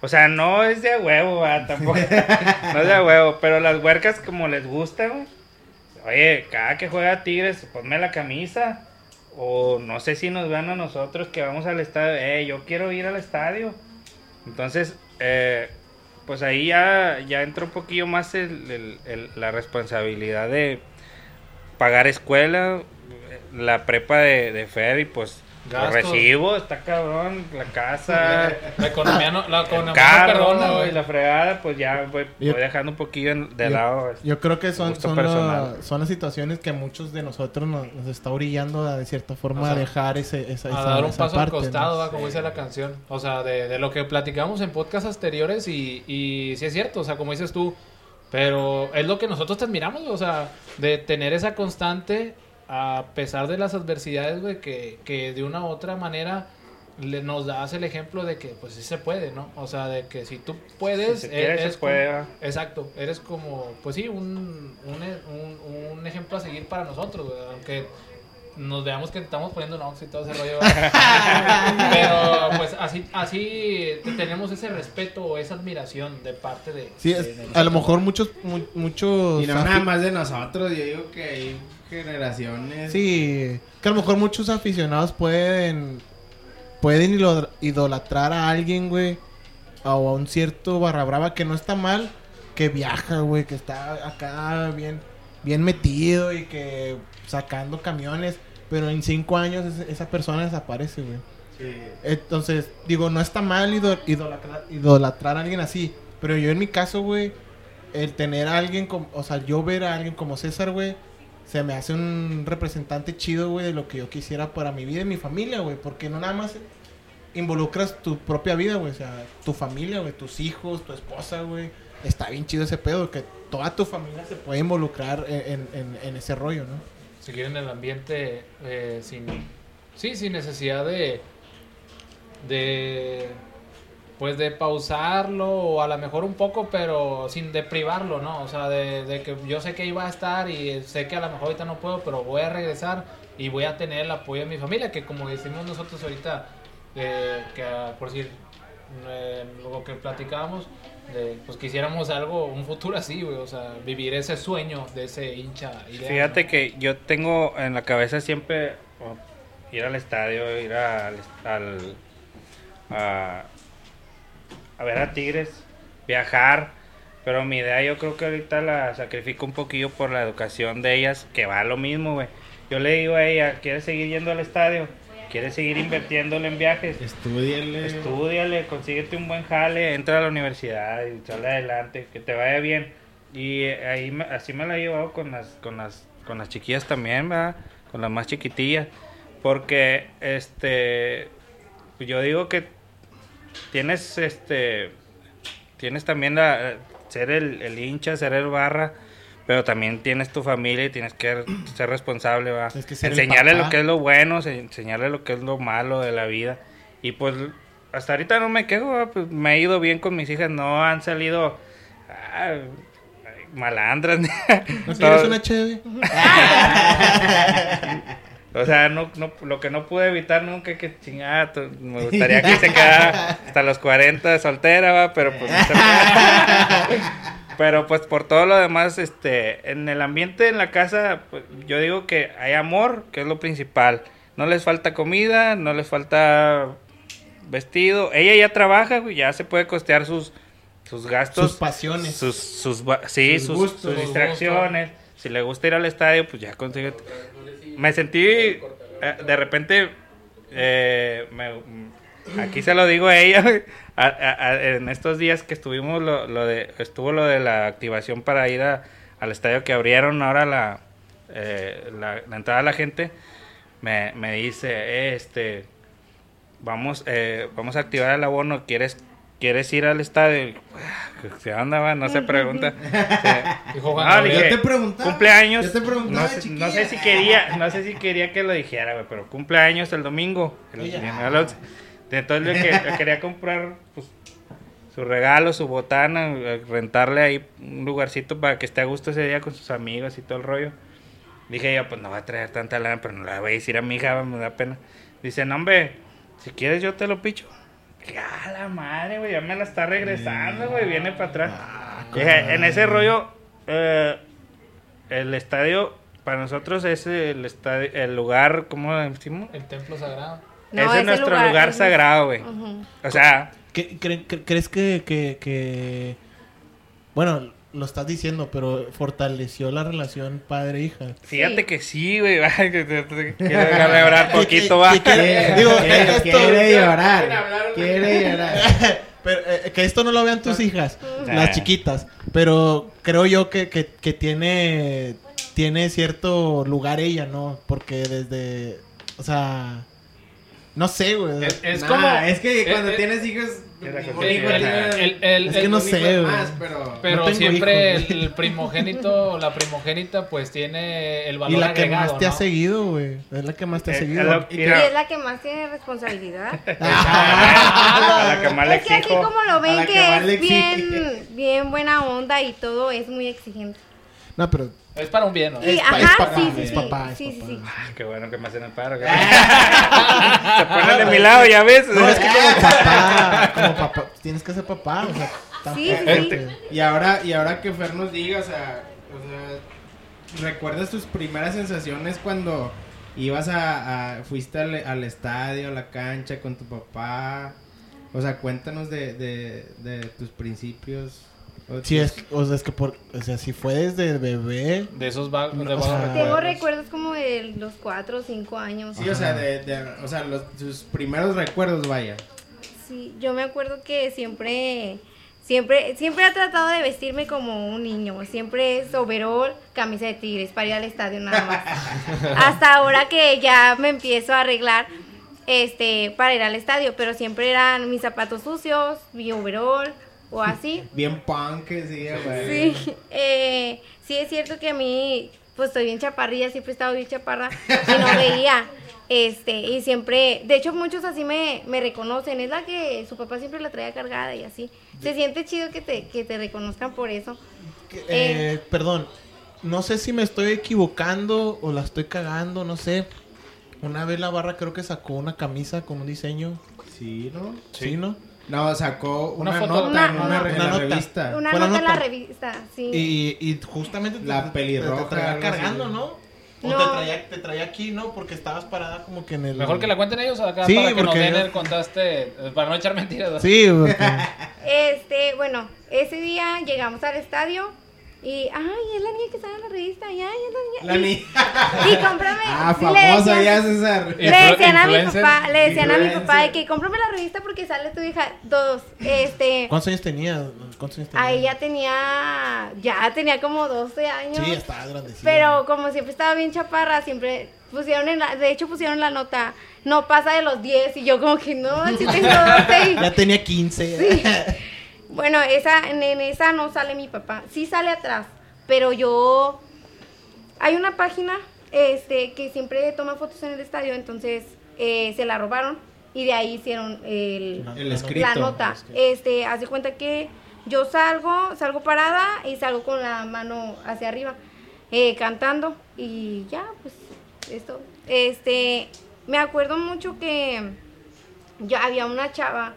O sea, no es de huevo, va, tampoco. no es de huevo, pero las huercas como les gusta, güey. Oye, cada que juega Tigres, ponme la camisa. O no sé si nos vean a nosotros que vamos al estadio. Eh, yo quiero ir al estadio. Entonces, eh, pues ahí ya, ya entra un poquillo más el- la responsabilidad de pagar escuela, la prepa de, de Fer y los Gastos. recibos, está cabrón, la casa, La economía no, la economía no carro perdona, y güey. la fregada, pues ya voy, Yo- voy dejando un poquillo de yo- lado. Yo creo que son, son, la- son las situaciones que a muchos de nosotros nos, nos está orillando a de cierta forma O sea, a dejar ese, esa, a dar un esa paso parte, al costado, ¿no? como dice la canción. O sea, de, de lo que platicamos en podcasts anteriores y, y sí es cierto, o sea, como dices tú, pero es lo que nosotros te admiramos, o sea, de tener esa constante a pesar de las adversidades, güey, que, que de una u otra manera le, nos das el ejemplo de que pues sí se puede, ¿no? O sea, de que si tú puedes... Si se quiere, se como- puede, va. Exacto, eres como, pues sí, un, un, un, un ejemplo a seguir para nosotros, güey, aunque nos veamos que estamos poniendo nox y todo ese rollo. Pero pues así, así te- tenemos ese respeto o esa admiración de parte de... Sí, de- es- de a lo mejor muchos, mu- muchos... Y no afi- nada más de nosotros, yo digo que hay generaciones. Sí, que a lo mejor muchos aficionados pueden pueden idolatrar a alguien, güey, o a un cierto barra brava que no está mal, que viaja, güey, que está acá bien bien metido y que sacando camiones, pero en cinco años esa persona desaparece, güey. Sí. Entonces, digo, no está mal ido- idolatrar, idolatrar a alguien así. Pero yo en mi caso, güey, el tener a alguien como, o sea, yo ver a alguien como César, güey, se me hace un representante chido, güey, de lo que yo quisiera para mi vida y mi familia, güey. Porque no nada más involucras tu propia vida, güey. O sea, tu familia, güey, tus hijos, tu esposa, güey. Está bien chido ese pedo, que toda tu familia se puede involucrar en, en- ese rollo, ¿no? seguir en el ambiente eh, sin sí sin necesidad de de pues de pausarlo o a lo mejor un poco pero sin de privarlo no o sea de, de que yo sé que iba a estar y sé que a lo mejor ahorita no puedo pero voy a regresar y voy a tener el apoyo de mi familia que como decimos nosotros ahorita eh, que por decir eh, lo que platicábamos de, pues quisiéramos algo un futuro así güey o sea vivir ese sueño de ese hincha ideal, Fíjate que yo tengo en la cabeza siempre oh, ir al estadio, ir al, a ver a Tigres, viajar, pero mi idea yo creo que ahorita la sacrifico un poquillo por la educación de ellas, que va a lo mismo, güey. Yo le digo a ella, ¿quieres seguir yendo al estadio? quieres seguir invirtiéndole en viajes, Estudiale. Estúdiale, consíguete un buen jale, entra a la universidad y sale adelante, que te vaya bien. Y ahí así me la he llevado con las con las con las chiquillas también, ¿verdad? Con las más chiquitillas, porque este yo digo que tienes este tienes también la ser el, el hincha, ser el barra, pero también tienes tu familia y tienes que ser responsable, ¿va? Que ser Enseñarle lo que es lo bueno, se- enseñarle lo que es lo malo de la vida. Y pues hasta ahorita no me quejo, ¿va? pues me ha ido bien con mis hijas, no han salido ah, malandras. ¿No una chévere? o sea, no, no, lo que no pude evitar nunca que chingada, me gustaría que se quedara hasta los 40 soltera, va, pero pues no se puede. Pero pues por todo lo demás, este, en el ambiente en la casa, pues, yo digo que hay amor, que es lo principal. No les falta comida, no les falta vestido. Ella ya trabaja, ya se puede costear sus sus gastos, Sus pasiones. sus, sus, sí, Sus sus, gustos. sus Sus distracciones. Si le gusta ir al estadio, pues ya consigue. Me sentí, eh, de repente, eh, me- aquí se lo digo a ella, en estos días que estuvimos, lo, lo de, estuvo lo de la activación para ir al estadio que abrieron ahora la, eh, la, la entrada a la gente, me, me dice, eh, este, vamos, eh, vamos a activar el abono, ¿quieres, quieres ir al estadio? "Ah, ¿Qué onda, va? No se pregunta. Sí. Ah, dije, Yo te preguntaba. cumpleaños. Yo te preguntaba, no, sé, chiquilla. no sé si quería, no sé si quería que lo dijera, güey, pero cumpleaños el domingo. El, Oye. el 11. Entonces le, que- quería comprar pues, su regalo, su botana, rentarle ahí un lugarcito para que esté a gusto ese día con sus amigos y todo el rollo. Dije yo, pues no voy a traer tanta lana, pero no la voy a decir a mi hija, me da pena. Dice, no, hombre, si quieres yo te lo picho. Ah, la madre, güey, ya me la está regresando, güey, viene para atrás. Dije, en ese rollo, eh, el estadio para nosotros es el estadio, el lugar, ¿cómo decimos? El templo sagrado. No, ese es nuestro lugar, es- sagrado, güey. O sea, ¿Qué- cre- cre- ¿Crees que, que, que- Bueno, lo estás diciendo, pero fortaleció la relación padre-hija? fíjate Sí. que sí, güey. Quiero dejarle hablar poquito, va. Digo, quiere, esto- quiere llorar. Quiere llorar. Pero, eh, que esto no lo vean tus hijas, Ah. las chiquitas. Pero creo yo que, que, que tiene, tiene cierto lugar ella, ¿no? Porque desde. O sea. No sé, güey. Es, es Nah, como. es que eh, cuando eh, tienes hijos, Era que- el- el- el- Es que el- no sé, más, pero Pero No tengo siempre hijos. el, primogénito o la primogénita pues tiene el y valor la que agregado, más te ha seguido, güey. Es la que más te ha Eh, seguido. Y Y es la que más tiene responsabilidad. a la que más le Es que así como lo ven la que que más le es exige. bien, bien buena onda y todo, es muy exigente. No, pero. Es para un bien, ¿no? Y Es ajá, es papá, sí, sí, es sí. papá, es sí, sí, papá. sí. Ah, qué bueno que me hacen el paro. Se ponen de mi lado, ya ves. No, es que como papá. Como papá. Tienes que ser papá. O sea, Sí, tampoco sí, sí. Y ahora, y ahora que Fer nos diga, o sea, o sea, ¿recuerdas tus primeras sensaciones cuando ibas a, a- fuiste al, al estadio, a la cancha con tu papá? O sea, cuéntanos de, de, de tus principios. Sí, es, o sea, es que por, o sea, si fue desde bebé, De esos vagos. No, de o vagos sea, Tengo recuerdos. como de los cuatro o cinco años. Sí, o sea, de, de- o sea los, tus primeros recuerdos, vaya. Sí, yo me acuerdo que siempre, siempre, siempre he tratado de vestirme como un niño. Siempre es overall, camisa de tigres para ir al estadio nada más. Hasta ahora que ya me empiezo a arreglar, este, para ir al estadio, pero siempre eran mis zapatos sucios, mi overall o así. Bien punk, sí, güey. Sí, eh, sí es cierto que a mí, pues estoy bien chaparrilla, siempre he estado bien chaparra y no veía. Este, y siempre, de hecho muchos así me, me reconocen, es la que su papá siempre la traía cargada y así. Se siente chido que te, que te reconozcan por eso. que- eh, perdón, no sé si me estoy equivocando o la estoy cagando, no sé. Una vez la barra creo que sacó una camisa con un diseño, Sí, ¿no? ¿sí, no? No, sacó una, Una foto. nota Una- en una, nota. revista. Una nota en la revista, sí. Y, y justamente La te, pelirroja, te traía cargando, ¿no? O No. te, traía, te traía aquí, ¿no? Porque estabas parada como que en el... Mejor que la cuenten ellos acá Sí, para que nos porque den yo- el contaste, eh, para no echar mentiras. ¿no? Sí, porque... Este, bueno, ese día llegamos al estadio Y, ay, es la niña que sale en la revista. Y, ay, es La la niña. niña. Y, y cómprame. Ah, sí, le famosa decían- ya, César. Le decían a mi papá, le decían a mi papá de que cómprame la revista porque sale tu hija. Dos, este. ¿Cuántos años tenía? ¿Cuántos años tenía? Ahí ya tenía, ya tenía como 12 años. Sí, estaba grandecita. Pero como siempre estaba bien chaparra, siempre pusieron en la, de hecho pusieron la nota, no pasa de los 10 y yo como que no, si tengo 12. Ya tenía 15. Bueno, esa, en, en esa no sale mi papá, sí sale atrás, pero yo, hay una página este, que siempre toma fotos en el estadio, entonces eh, se la robaron y de ahí hicieron el, El escrito. la nota. Este, hace cuenta que yo salgo, salgo parada y salgo con la mano hacia arriba, eh, cantando y ya, pues, esto. Este, me acuerdo mucho que yo había una chava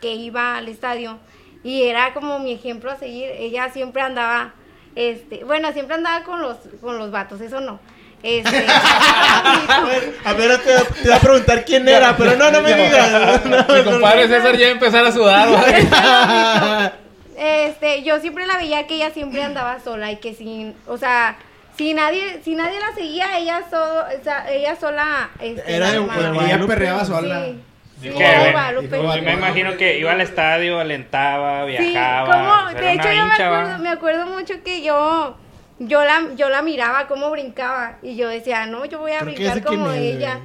que iba al estadio y era como mi ejemplo a seguir. Ella siempre andaba, este, bueno, siempre andaba con los, con los vatos, eso no. Este, A ver, a ver, te, te voy a preguntar quién era, pero no, no me digas. No, Mi compadre César ya empezar a sudar. ¿va? este, yo siempre la veía que ella siempre andaba sola y que sin, o sea, si nadie, si nadie la seguía, ella solo, o sea, ella sola, este, Era Ella perreaba sola. Sí. Sí, Guadalupe. Yo me imagino que iba al estadio, alentaba, Sí, viajaba. como, era de hecho yo me acuerdo, me acuerdo mucho que yo, yo la, yo la miraba cómo brincaba y yo decía, no, yo voy a Creo brincar como ella.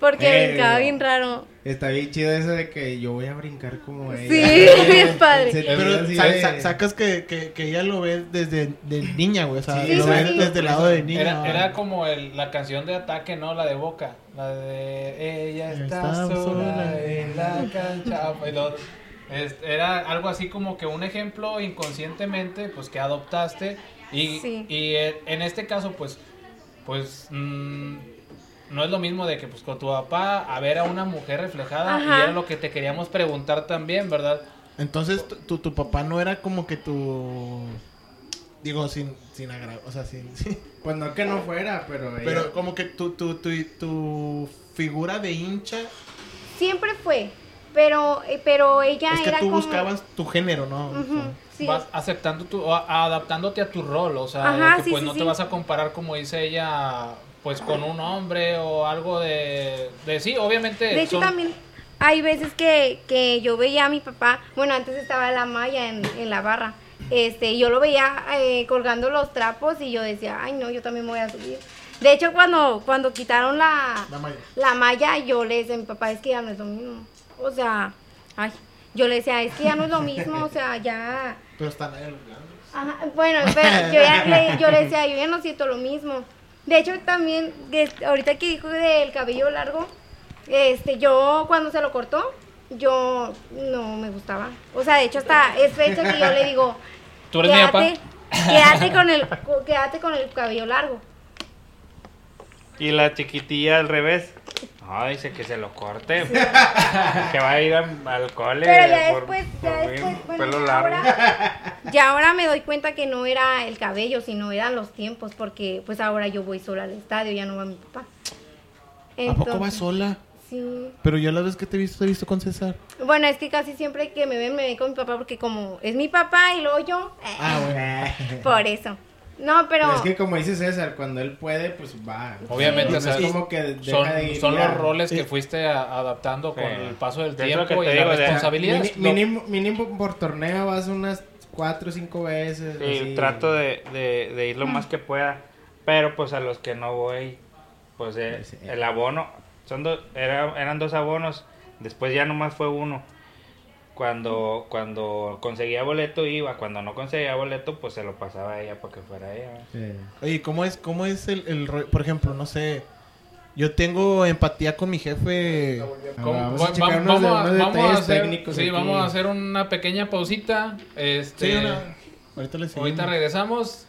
Porque Eh, brincaba bien raro. Está bien chido eso de que yo voy a brincar como ella. Sí, bien padre. Pero de- sa- sacas que, que, que ella lo ve desde de niña, güey. O sea, Sí, lo sí, ve sí. desde el lado de niña. Era, como el- la canción de ataque, ¿no? La de Boca. La de Ella está, Está sola, sola en la cancha. Y lo- es- era algo así como que un ejemplo inconscientemente, pues que adoptaste. Y, Sí. y eh, en este caso, pues, pues mm, no es lo mismo de que pues con tu papá a ver a una mujer reflejada. Ajá. Y era lo que te queríamos preguntar también, ¿verdad? Entonces, tu, tu, tu papá no era como que tu. Digo, sin, sin agra- O sea, sin. sí. Pues no que no fuera, pero ella- Pero como que tu, tu, tu, tu figura de hincha. Siempre fue, pero, eh, pero ella es que era tú como... buscabas tu género, ¿no? Sí. Vas aceptando tu, adaptándote a tu rol, o sea, Ajá, que, sí, pues sí, no sí. te vas a comparar como dice ella, pues con un hombre o algo de, de sí, obviamente. De hecho, son- también hay veces que, que yo veía a mi papá, bueno, antes estaba la malla en, en la barra, este, yo lo veía eh, colgando los trapos y yo decía, ay no, yo también me voy a subir. De hecho, cuando, cuando quitaron la, La malla. la malla, yo le decía a mi papá, es que ya no es lo mismo. O sea, ay, yo le decía, es que ya no es lo mismo, o sea, ya... Pero están ahí los grandes. Ajá, bueno, pero yo, ya le, yo le decía, yo ya no siento lo mismo. De hecho, también, de- ahorita que dijo del cabello largo, este, yo cuando se lo cortó, yo no me gustaba. O sea, de hecho, hasta es fecha que yo le digo, ¿Tú eres mi papá? quédate, quédate con el, quédate con el cabello largo. Y la chiquitilla al revés. No, dice que se lo corte. que va a ir al, al cole. Pero ya por- después, por ya después, bueno, pelo ya largo. ahora, ya ahora me doy cuenta que no era el cabello, sino eran los tiempos, porque pues ahora yo voy sola al estadio, ya no va mi papá. ¿A poco Entonces, vas sola? Sí. Pero yo la vez que te he visto, te he visto con César. Bueno, es que casi siempre que me ven, me ven con mi papá, porque como es mi papá y luego yo, eh, Ah, bueno. por eso. No, pero... Pero es que como dice César, cuando él puede, pues va. Obviamente, o sea, es como que deja son, de ir son los roles que fuiste a- adaptando con el paso del tiempo que y la digo, responsabilidad. Mini- mínimo, mínimo por torneo vas unas cuatro o cinco veces. Sí, así. trato de, de, de ir lo más que pueda. Pero pues a los que no voy, pues eh, Sí. el abono, son dos, era, eran dos abonos, después ya nomás fue uno. Cuando, cuando conseguía boleto iba, cuando no conseguía boleto pues se lo pasaba a ella para que fuera ella. Sí. Oye, ¿cómo es, cómo es el, el? Por ejemplo, no sé. Yo tengo empatía con mi jefe. ¿Cómo? Vamos a vamos, vamos hacer, técnicos sí, aquí. vamos a hacer una pequeña pausita. Este, Sí, una- Ahorita le seguimos. ahorita regresamos.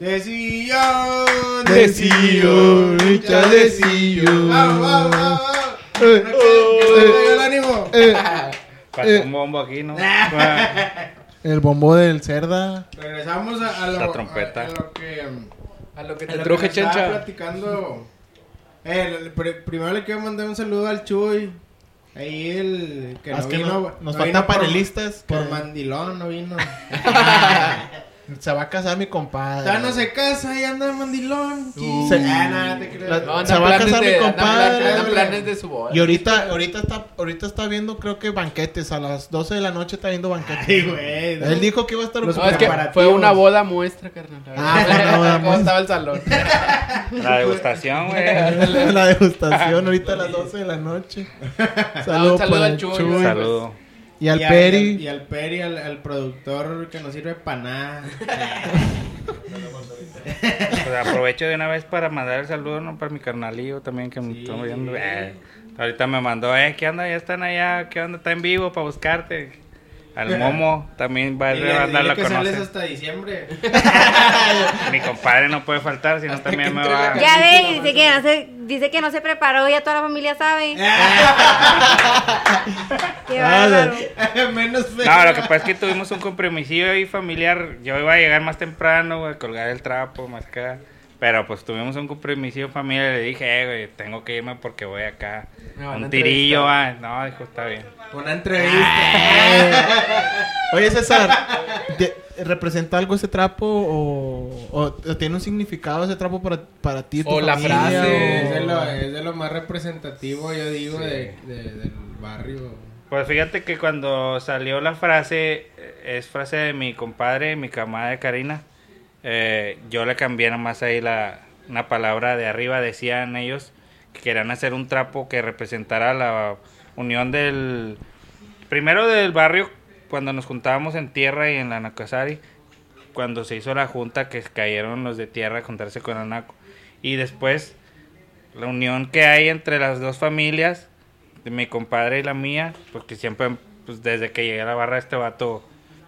Decillón, Decillón, hincha decillón. Vamos, vamos, vamos, vamos. Eh, No, que- que no te ánimo. Eh, un bombo aquí, ¿no? el bombo del cerda. Regresamos a, a lo, La trompeta. A, a lo que, A lo que a lo que me estaba platicando. Eh, el- pr- primero le quiero mandar un saludo al Chuy. Ahí el que Ah, no es que vino. no- no nos vino faltan por- panelistas Por que- mandilón no vino. Se va a casar mi compadre. Ya no se casa y anda mandilón. Uh. Se- Ah, nada, te. La- No, Se va a casar mi de- andan compadre, güey. planes de su boda. Y ahorita, ahorita está, ahorita está viendo, creo que banquetes. A las 12 de la noche está viendo banquetes. Ay, güey. Él dijo que iba a estar No, es que fue una boda muestra, carnal. Ah, una boda ¿Cómo muestra. estaba el salón? La degustación, güey. la degustación ahorita a las 12 de la noche. Saludos saludo para al Chuy. Chuy. Saludo. Y al Y Peri. Y al Peri, al, al productor que no sirve para nada. Pues aprovecho de una vez para mandar el saludo ¿no? para mi carnalillo también que me está viendo. Eh, ahorita me mandó, eh, ¿qué onda? Ya están allá, ¿qué onda? Está en vivo para buscarte. Al Momo también va a dile la que sales conoce. hasta diciembre. Mi compadre no puede faltar, si no también me va. Ya ve, dice que no se, dice que no se preparó, ya toda la familia sabe. Qué Ah, bárbaro. Menos feo. No, lo que pasa es que tuvimos un compromisillo ahí familiar. Yo iba a llegar más temprano, güey, colgar el trapo, más acá. Pero pues tuvimos un compromisillo familiar y le dije, eh, güey, tengo que irme porque voy acá. Un tirillo, ah. No, dijo, está bien. Una entrevista. Oye, César, ¿te- ¿representa algo ese trapo o, o tiene un significado ese trapo para, para ti? tu O la frase. es, de lo, es de lo más representativo, yo digo, de, de- del barrio. Pues fíjate que cuando salió la frase, eh, es frase de mi compadre, mi camarada Karina, eh, yo le cambié nomás ahí la, una palabra de arriba, decían ellos que querían hacer un trapo que representara la unión del, primero del barrio, cuando nos juntábamos en tierra y en la Nacasari, cuando se hizo la junta que cayeron los de tierra a juntarse con Anaco, y después la unión que hay entre las dos familias, de mi compadre y la mía, porque siempre, pues desde que llegué a la barra este vato,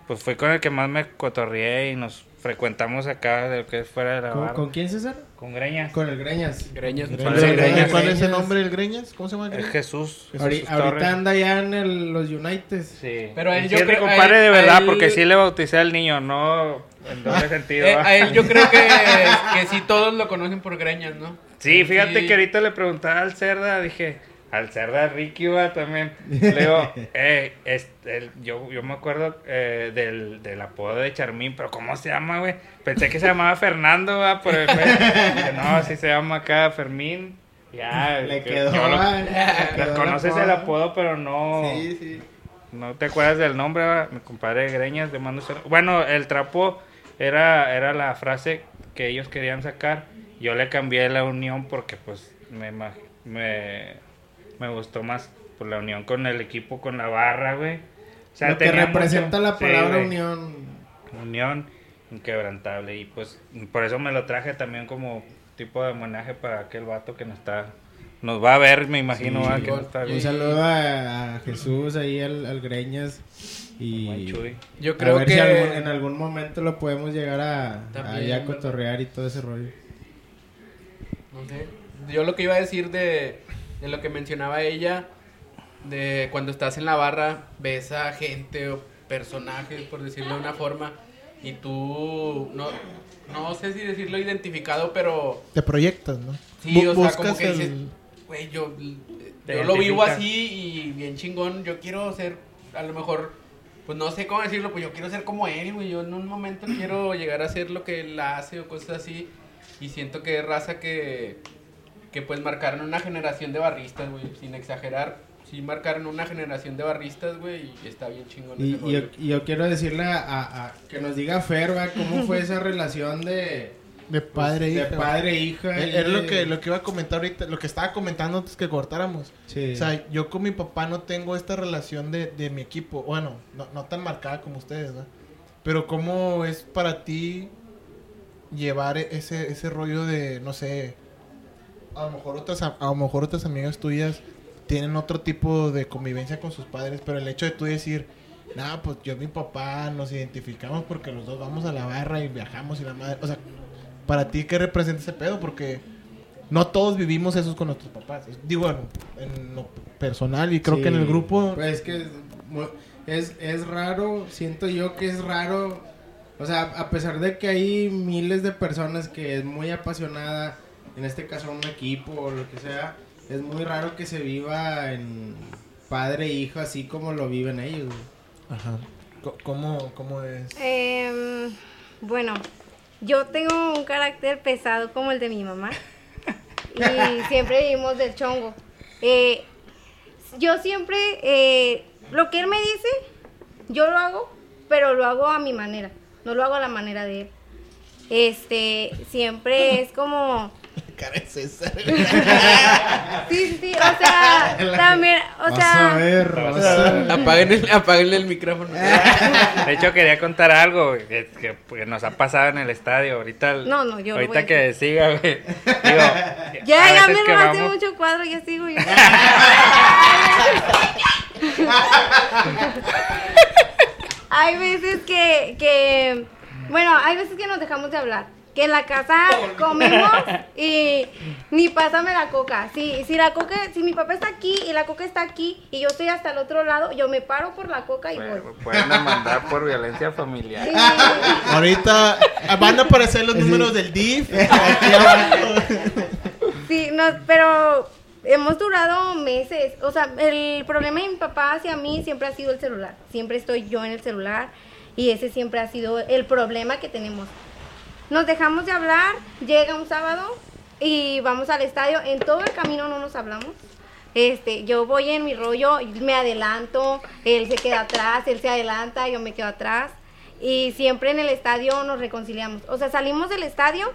pues fue con el que más me cotorrié y nos frecuentamos acá de lo que es fuera de la ¿Con, barra. con quién, César? Con Greñas. Con el Greñas. Greñas. ¿Cuál, ¿Cuál es el Greñas? ¿Cuál es el Greñas? nombre del Greñas? ¿Cómo se llama? Es Greñas? Jesús. Jesús ahorita anda ya en el- los United. Sí. Pero a él yo creo- compadre él- de a verdad, él- porque sí le bauticé al niño, no en doble sentido. Eh, a él yo creo que, que sí todos lo conocen por Greñas, ¿no? Sí, fíjate Sí. que ahorita le preguntaba al Cerda, dije, al Cerda Ricky va también. Le digo, eh, es- el- yo, yo me acuerdo eh, del, del apodo de Charmín, pero ¿cómo se llama, güey? Pensé que se llamaba Fernando, va, Dije, no, sí se llama acá Fermín. Ya, Le que quedó. yo lo- le quedó conoces el apodo, pero no, Sí, sí. no te acuerdas del nombre, va? mi compadre Greñas, le mando Bueno, el trapo era, era la frase que ellos querían sacar. Yo le cambié la unión porque pues me, me, me gustó más por la unión con el equipo, con la barra, güey. O sea, Lo que representa mucho- la palabra unión. Unión inquebrantable. Y pues por eso me lo traje también como tipo de homenaje para aquel vato que nos está... Nos va a ver, me imagino, Sí, va, que un- nos está Un saludo a, a Jesús ahí, al, al Greñas. Y Chuy. Yo a creo ver que... si algún- en algún momento lo podemos llegar a, También, a ¿verdad? cotorrear y todo ese rollo. No sé. Yo lo que iba a decir de, de lo que mencionaba ella, de cuando estás en la barra, ves a gente o personajes, por decirlo de una forma, y tú, no, no sé si decirlo identificado, pero Te proyectas, ¿no? Sí, o sea, buscas como que dices, güey, yo, yo lo vivo así y bien chingón, yo quiero ser, a lo mejor, pues no sé cómo decirlo, pues yo quiero ser como él, güey, yo en un momento quiero llegar a hacer lo que él hace o cosas así, y siento que es raza que, que pues marcaron una generación de barristas, güey, sin exagerar, sí marcaron una generación de barristas, güey, y está bien chingón Y, ese y yo, y yo quiero decirle a, a- a- que nos diga Fer, ¿va? ¿cómo fue esa relación de, De padre pues, e de hija. padre e hija? Es lo que, lo que iba a comentar ahorita, lo que estaba comentando antes que cortáramos. Sí. O sea, yo con mi papá no tengo esta relación de, de mi equipo. Bueno, no, no tan marcada como ustedes, ¿verdad? Pero ¿cómo es para ti llevar e- ese, ese rollo de, no sé, a lo mejor otras, a, a lo mejor otras amigas tuyas tienen otro tipo de convivencia con sus padres, pero el hecho de tú decir, nada, pues yo y mi papá nos identificamos porque los dos vamos a la barra y viajamos y la madre, o sea, para ti, ¿qué representa ese pedo? Porque no todos vivimos eso con nuestros papás. Digo, en, en lo personal y creo que en el grupo... Pues es que es, es raro, siento yo que es raro. O sea, a pesar de que hay miles de personas que es muy apasionada, en este caso un equipo o lo que sea, es muy raro que se viva en padre e hijo así como lo viven ellos. güey. Ajá. ¿Cómo, cómo es? Em, Bueno, yo tengo un carácter pesado como el de mi mamá. Y siempre vivimos del chongo. Eh, yo siempre, eh, lo que él me dice, yo lo hago, pero lo hago a mi manera. No lo hago a la manera de él. Este, siempre es como... Cara de César. Sí, sí, o sea, también, o Vas a sea... ver, vas a ver. Apaguen el, apáguenle el micrófono. De hecho, quería contar algo que, que- que nos ha pasado en el estadio. Ahorita, No, no, yo lo ahorita voy a que siga, güey. Digo, Ya, ya me robaste vamos- mucho cuadro, ya sigo yo. hay veces que, que, bueno, hay veces que nos dejamos de hablar. Que en la casa comemos y ni pásame la coca. Si, si la coca, si mi papá está aquí y la coca está aquí y yo estoy hasta el otro lado, yo me paro por la coca y voy. Bueno, Pueden demandar por violencia familiar. Sí. Ahorita van a aparecer los números del DIF. Sí, no, pero hemos durado meses. O sea, el problema de mi papá hacia mí siempre ha sido el celular. Siempre estoy yo en el celular y ese siempre ha sido el problema que tenemos. Nos dejamos de hablar, llega un sábado y vamos al estadio. En todo el camino no nos hablamos. Este, yo voy en mi rollo, me adelanto, él se queda atrás, él se adelanta, yo me quedo atrás. Y siempre en el estadio nos reconciliamos. O sea, salimos del estadio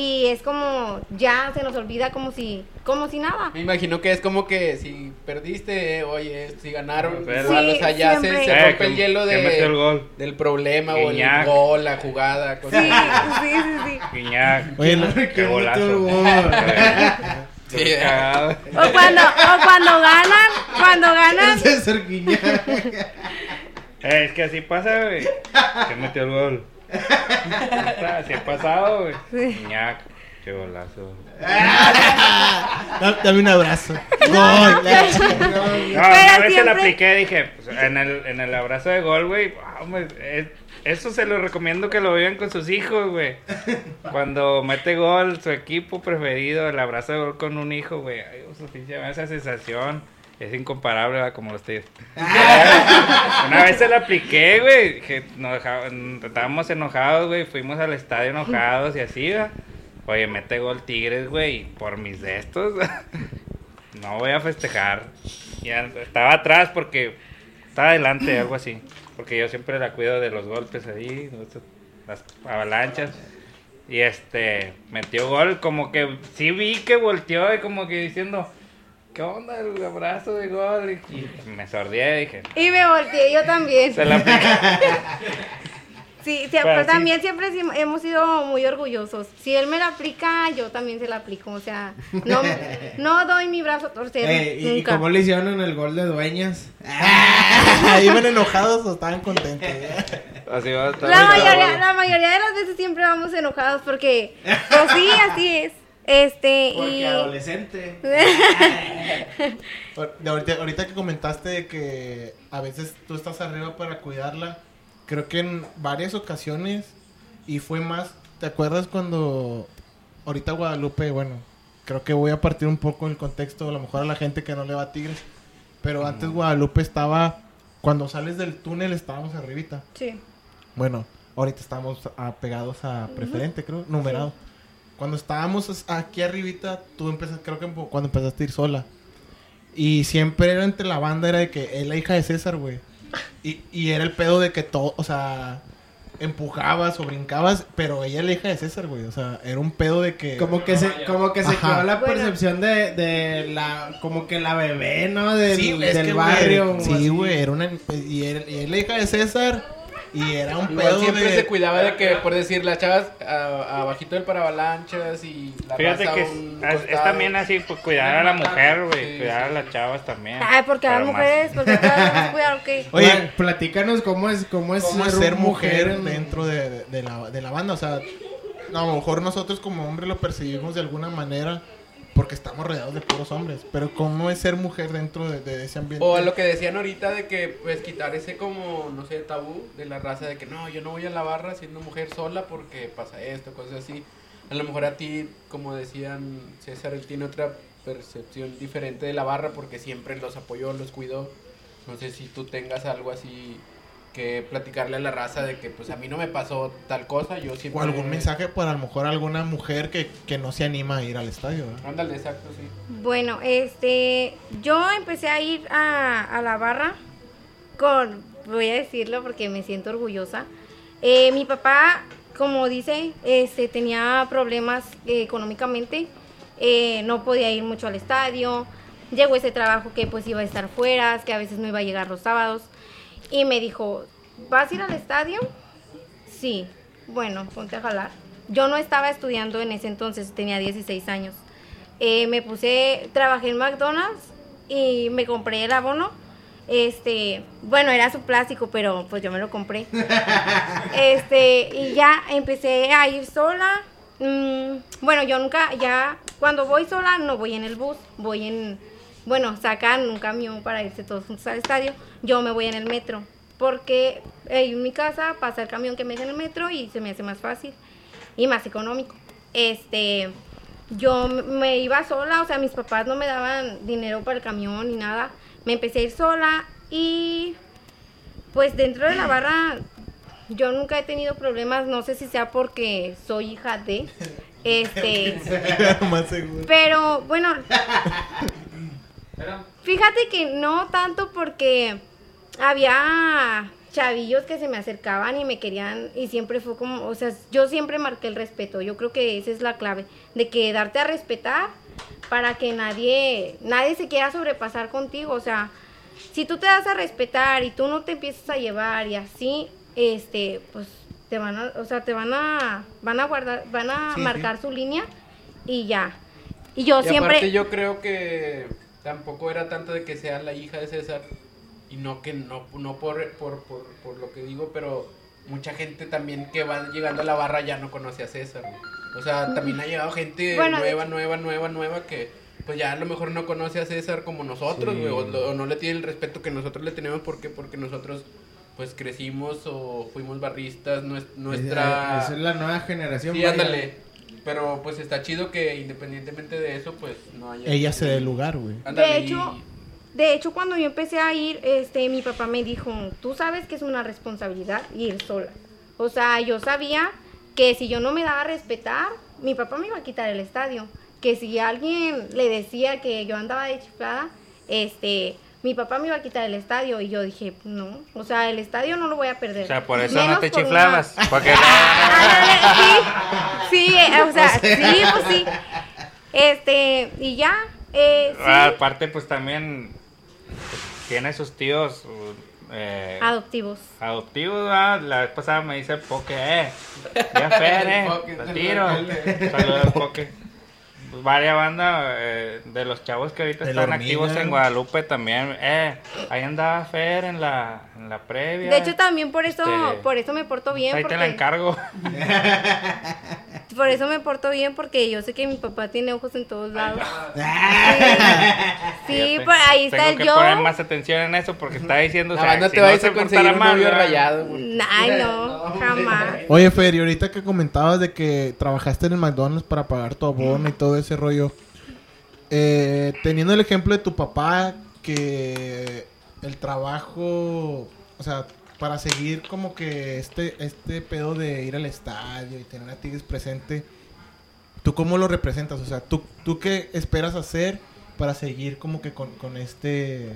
y es como ya se nos olvida como si como si nada. Me imagino que es como que si perdiste, oye, si ganaron, Sí, igual, o sea, ya se, se Eh, rompe el que- hielo que el gol. del problema o el gol, la jugada, Sí, cosas así. sí, sí, sí. Guiñac. Oye, no- qué ¿quién golazo. Sí. O cuando, o cuando ganan, cuando ganan, Guiñac. Eh, es que así pasa, güey. Se metió el gol. Así ha pasado, güey. Sí. Qué golazo. Da- Dame un abrazo. Gol. No, una vez se la apliqué, dije, pues, en, el, en el abrazo de gol, güey, ah, hombre, eh, eso se lo recomiendo que lo vivan con sus hijos, güey. Cuando mete gol su equipo preferido, el abrazo de gol con un hijo, güey, esa sensación es incomparable, ¿verdad? como los tíos. Una vez se la apliqué, güey, nos estábamos enojados, güey, fuimos al estadio enojados y así, ¿verdad? Oye, mete gol Tigres, güey, por mis de estos, no voy a festejar. Ya estaba atrás porque estaba adelante, algo así. Porque yo siempre la cuido de los golpes ahí, las avalanchas. Y este, metió gol, como que sí vi que volteó y como que diciendo, ¿qué onda el abrazo de gol? Y, me sordié y dije, y me volteé yo también. se la. Sí, sí, Pero pero sí. también siempre hemos sido muy orgullosos. Si él me la aplica, yo también se la aplico. O sea, no, no doy mi brazo a torcer Eh, ¿y, nunca. cómo le hicieron en el gol de Dueñas? ¿Iban enojados o estaban contentos? Así va a estar. La mayoría, la mayoría de las veces siempre vamos enojados porque, pues sí, así es. Este, Porque y... adolescente. De ahorita, ahorita que comentaste de que a veces tú estás arriba para cuidarla, creo que en varias ocasiones, y fue más, ¿te acuerdas cuando ahorita Guadalupe, bueno, creo que voy a partir un poco el contexto, a lo mejor a la gente que no le va a Tigres, pero antes Guadalupe estaba, cuando sales del túnel estábamos arribita. Sí. Bueno, ahorita estamos pegados a preferente, creo, numerado. Cuando estábamos aquí arribita, tú empezaste, creo que cuando empezaste a ir sola. Y siempre era entre la banda, era de que es la hija de César, güey. Y, y era el pedo de que todo, o sea, empujabas o brincabas, pero ella es la hija de César, güey. O sea, era un pedo de que... Como que se, como que se Ajá. quedó la percepción de, de la, como que la bebé, ¿no? Del, Sí, del que, güey, barrio. Sí, güey, era una... Y, era, y es la hija de César, y era un Igual pedo siempre de... se cuidaba de que, por decir, las chavas a- abajito del paravalanchas y la Fíjate que es, un es- es costado. también así, pues cuidar a la mujer, güey, Sí, cuidar sí. a las chavas también. Ay, porque a las mujeres, porque todas las cuidar, ok. Oye, platícanos cómo es, cómo es, cómo ser mujer en- dentro de, de- la, de la banda. O sea, no, a lo mejor nosotros como hombres lo percibimos de alguna manera porque estamos rodeados de puros hombres. Pero cómo es ser mujer dentro de, ese ambiente. O a lo que decían ahorita de que, pues, quitar ese como, no sé, tabú de la raza de que no, yo no voy a la barra siendo mujer sola porque pasa esto, cosas así. A lo mejor a ti, como decían César, él tiene otra percepción diferente de la barra porque siempre los apoyó, los cuidó. No sé si tú tengas algo así que platicarle a la raza de que pues a mí no me pasó tal cosa, yo siempre... O algún mensaje para a lo mejor alguna mujer que, que no se anima a ir al estadio. ¿verdad? Ándale, exacto, sí. Bueno, este, yo empecé a ir a, a la barra con, voy a decirlo porque me siento orgullosa. Eh, mi papá, como dice, este, tenía problemas eh, económicamente, eh, no podía ir mucho al estadio. Llegó ese trabajo que pues iba a estar fuera, que a veces no iba a llegar los sábados. Y me dijo, ¿vas a ir al estadio? Sí. Bueno, ponte a jalar. Yo no estaba estudiando en ese entonces, tenía 16 años. Eh, me puse, trabajé en McDonald's y me compré el abono. Este, bueno, era su plástico, pero pues yo me lo compré. Este, y ya empecé a ir sola. Mm, bueno, yo nunca, ya, cuando voy sola no voy en el bus, voy en, bueno, sacan un camión para irse todos juntos al estadio. Yo me voy en el metro, porque en mi casa pasa el camión que me deja en el metro y se me hace más fácil y más económico. Este, yo me iba sola, o sea, mis papás no me daban dinero para el camión ni nada. Me empecé a ir sola y pues dentro de la barra yo nunca he tenido problemas, no sé si sea porque soy hija de este, Más seguro. pero bueno, fíjate que no tanto porque había chavillos que se me acercaban y me querían y siempre fue como, o sea, yo siempre marqué el respeto. Yo creo que esa es la clave de que darte a respetar para que nadie nadie se quiera sobrepasar contigo, o sea, si tú te das a respetar y tú no te empiezas a llevar y así, este, pues te van a, o sea, te van a van a guardar, van a Sí, marcar su línea y ya. Y yo y siempre aparte yo creo que tampoco era tanto de que sea la hija de César y no que no, no por, por, por, por lo que digo, pero mucha gente también que va llegando a la barra ya no conoce a César. O sea, también ha llegado gente Bueno, nueva, nueva, nueva, nueva que pues ya a lo mejor no conoce a César como nosotros, Sí. o, lo- o no le tiene el respeto que nosotros le tenemos porque porque nosotros pues crecimos o fuimos barristas, nues- nuestra Esa es la nueva generación. Sí, ándale. Pero pues está chido que independientemente de eso, pues no haya. Ella se dé lugar, güey. De hecho, de hecho, cuando yo empecé a ir, este, mi papá me dijo, tú sabes que es una responsabilidad ir sola. O sea, yo sabía que si yo no me daba a respetar, mi papá me iba a quitar el estadio. Que si alguien le decía que yo andaba de chiflada, este, mi papá me iba a quitar el estadio. Y yo dije, no, o sea, el estadio no lo voy a perder. O sea, por eso no te por una- chiflabas. Porque sí, sí, o sea, sí, pues sí. Este, y ya, eh, sí, Ah, Aparte, pues también tiene sus tíos eh, adoptivos. adoptivos. ¿verdad? La vez pasada me dice Poke, eh. Ya Fer, eh. Poke, Te saludos tiro. Saludos al Poke. Pues, Varia banda eh, de los chavos que ahorita De están activos en Guadalupe también. Eh, ahí andaba Fer en la, en la previa. De hecho, también por eso, Este, por eso me porto bien. Ahí te la Porque, encargo. por eso me porto bien, porque yo sé que mi papá tiene ojos en todos lados. Sí, Fíjate. por ahí está Tengo el que yo. poner más atención en eso porque está diciendo. La o sea, si te a no a conseguir un mal, novio rayado, güey. Ay, no, jamás. Oye, Fer, y ahorita que comentabas de que trabajaste en el McDonald's para pagar tu abono y todo ese rollo, eh, teniendo el ejemplo de tu papá, que el trabajo, o sea, para seguir como que este, este pedo de ir al estadio y tener a Tigres presente, ¿tú cómo lo representas? O sea, ¿tú, tú qué esperas hacer para seguir como que con, con este...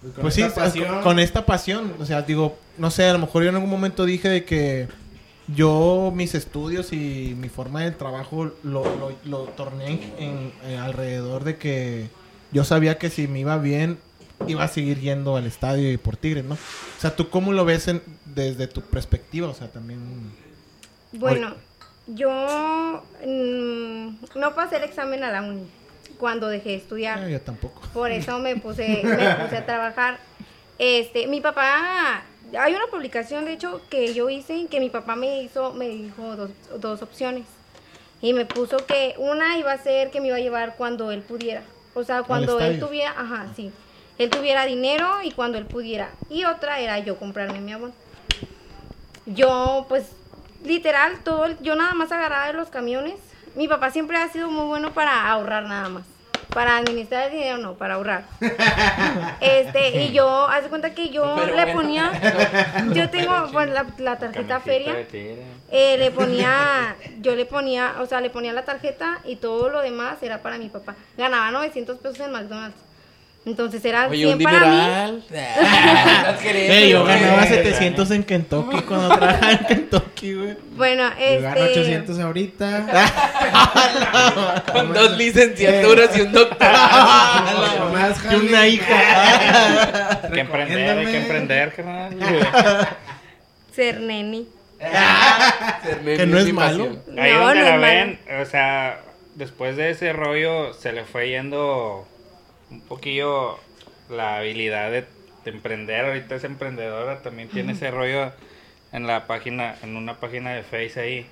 Con Pues sí, esta pasión. con, con esta pasión. O sea, digo, no sé, a lo mejor yo en algún momento dije de que yo mis estudios y mi forma de trabajo lo, lo, lo torné en, en- en alrededor de que yo sabía que si me iba bien, iba a seguir yendo al estadio y por Tigres, ¿no? O sea, ¿tú cómo lo ves en- desde tu perspectiva? O sea, también... Bueno, yo mm, no pasé el examen a la uni cuando dejé de estudiar. Ah, yo tampoco. Por eso me puse, me puse a trabajar. Este, mi papá, hay una publicación de hecho que yo hice que mi papá me hizo, me dijo dos, dos opciones. Y me puso que una iba a ser que me iba a llevar cuando él pudiera. O sea, cuando él tuviera, ajá, sí. Él tuviera dinero y cuando él pudiera. Y otra era yo comprarme mi abono. Yo, pues, literal, todo, el- yo nada más agarraba de los camiones. Mi papá siempre ha sido muy bueno para ahorrar nada más. Para administrar el dinero no, para ahorrar. Este, y yo, haz de cuenta que yo Pero le bueno. ponía, yo tengo pues, la, la tarjeta feria. Eh, le ponía, yo le ponía, o sea, le ponía la tarjeta y todo lo demás era para mi papá. Ganaba 900 pesos en McDonald's. Entonces era Oye, 100 un para mí. queriendo, Eh, yo ganaba 700 en Kentucky cuando trabajaba en Kentucky, güey. Bueno, Yo gano este 800 ahorita. Con dos licenciaturas y un doctorado. Más Y una hija. Hay que emprender, hay que emprender, carnal. ser neni. Que no es malo. Ahí No, donde no la es ven, o sea, después de ese rollo se le fue yendo un poquillo la habilidad de, de emprender. Ahorita es emprendedora, también tiene ese rollo en la página, en una página de Face ahí.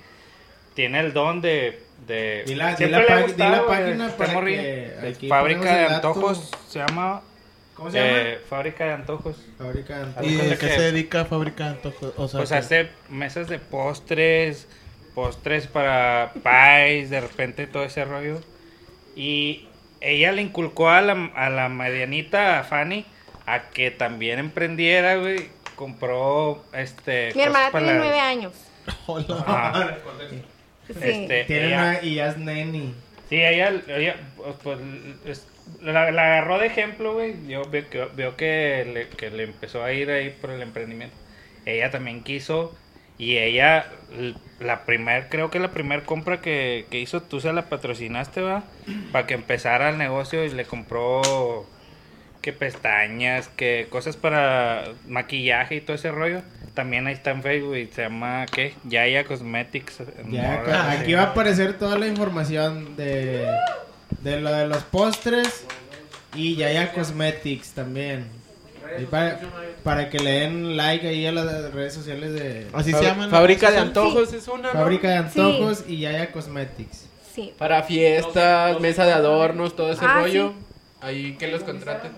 Tiene el don de... de Di la- di siempre la le ha di la gustado, página para morrillo. que De aquí Fábrica de. Antojos se llama. ¿Cómo se llama? eh, Fábrica de Antojos. Fábrica de Antojos. ¿Y de qué que- se dedica a fabricar antojos? O sea, Pues que- hace mesas de postres, postres para pies, de repente todo ese rollo. Y ella le inculcó a la, a la medianita, a Fanny, a que también emprendiera, güey. Compró, este... Mi hermana tiene nueve años. Hola. Ajá. Sí. Este, Tiene ella- una y ya es neni. Sí, ella, ella pues, pues, es- la, la agarró de ejemplo, güey. Yo veo que, veo que, le, que le empezó a ir ahí por el emprendimiento. Ella también quiso y ella, la primer, creo que la primer compra que, que hizo, tú se la patrocinaste, va, para que empezara el negocio y le compró que pestañas, que cosas para maquillaje y todo ese rollo. También ahí está en Facebook y se llama, ¿qué? Yaya Cosmetics. Ya, aquí va a aparecer toda la información de, de lo de los postres y Yaya Cosmetics también. Y para, para que le den like ahí a las redes sociales de Así se llaman. Fábrica de antojos es una, ¿no? Fábrica de Antojos y Yaya Cosmetics. Sí. Para fiestas, mesa de adornos, todo ese Ah, rollo. sí. Ahí que los contraten.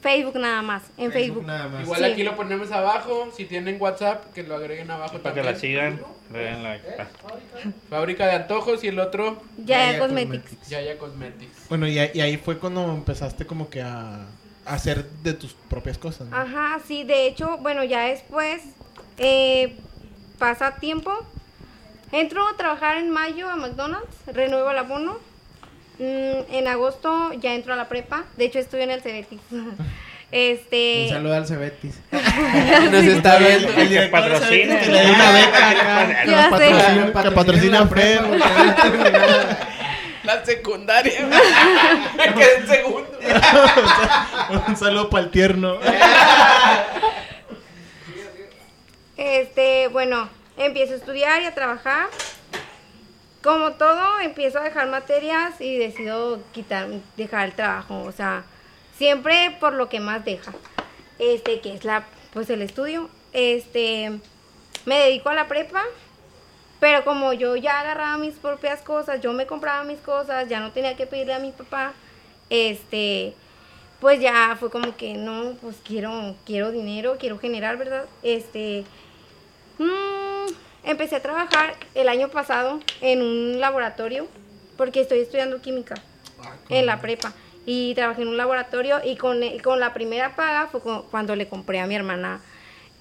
Facebook nada más, en Facebook. Nada más. Igual Sí. aquí lo ponemos abajo. Si tienen WhatsApp, que lo agreguen abajo Para que la también. sigan, le den like. Ah. Fábrica de antojos y el otro, Ya Yaya Cosmetics. Yaya Cosmetics. Bueno, y, ahí- y ahí fue cuando empezaste como que a hacer de tus propias cosas. ¿no? Ajá, sí, de hecho, bueno, ya después eh, pasa tiempo. Entro a trabajar en mayo a McDonald's, renuevo el abono. Mm, en agosto ya entro a la prepa. De hecho, estuve en el Cebetis. este. Un saludo al Cebetis. Nos está viendo. El sabe que le dé una beca acá. Que patrocina, que patrocina a Fer. La secundaria. Me quedé en segundo. Un saludo para el tierno. Este, bueno, empiezo a estudiar y a trabajar. Como todo, empiezo a dejar materias y decido quitar, dejar el trabajo. O sea, siempre por lo que más deja. Este, que es la, pues el estudio. Este, me dedico a la prepa. Pero como yo ya agarraba mis propias cosas, yo me compraba mis cosas, ya no tenía que pedirle a mi papá, este, pues ya fue como que no, pues quiero, quiero dinero, quiero generar, ¿verdad? Este, mm, empecé a trabajar el año pasado en un laboratorio, porque estoy estudiando química en la prepa. Y trabajé en un laboratorio y con, con la primera paga fue cu- cuando le compré a mi hermana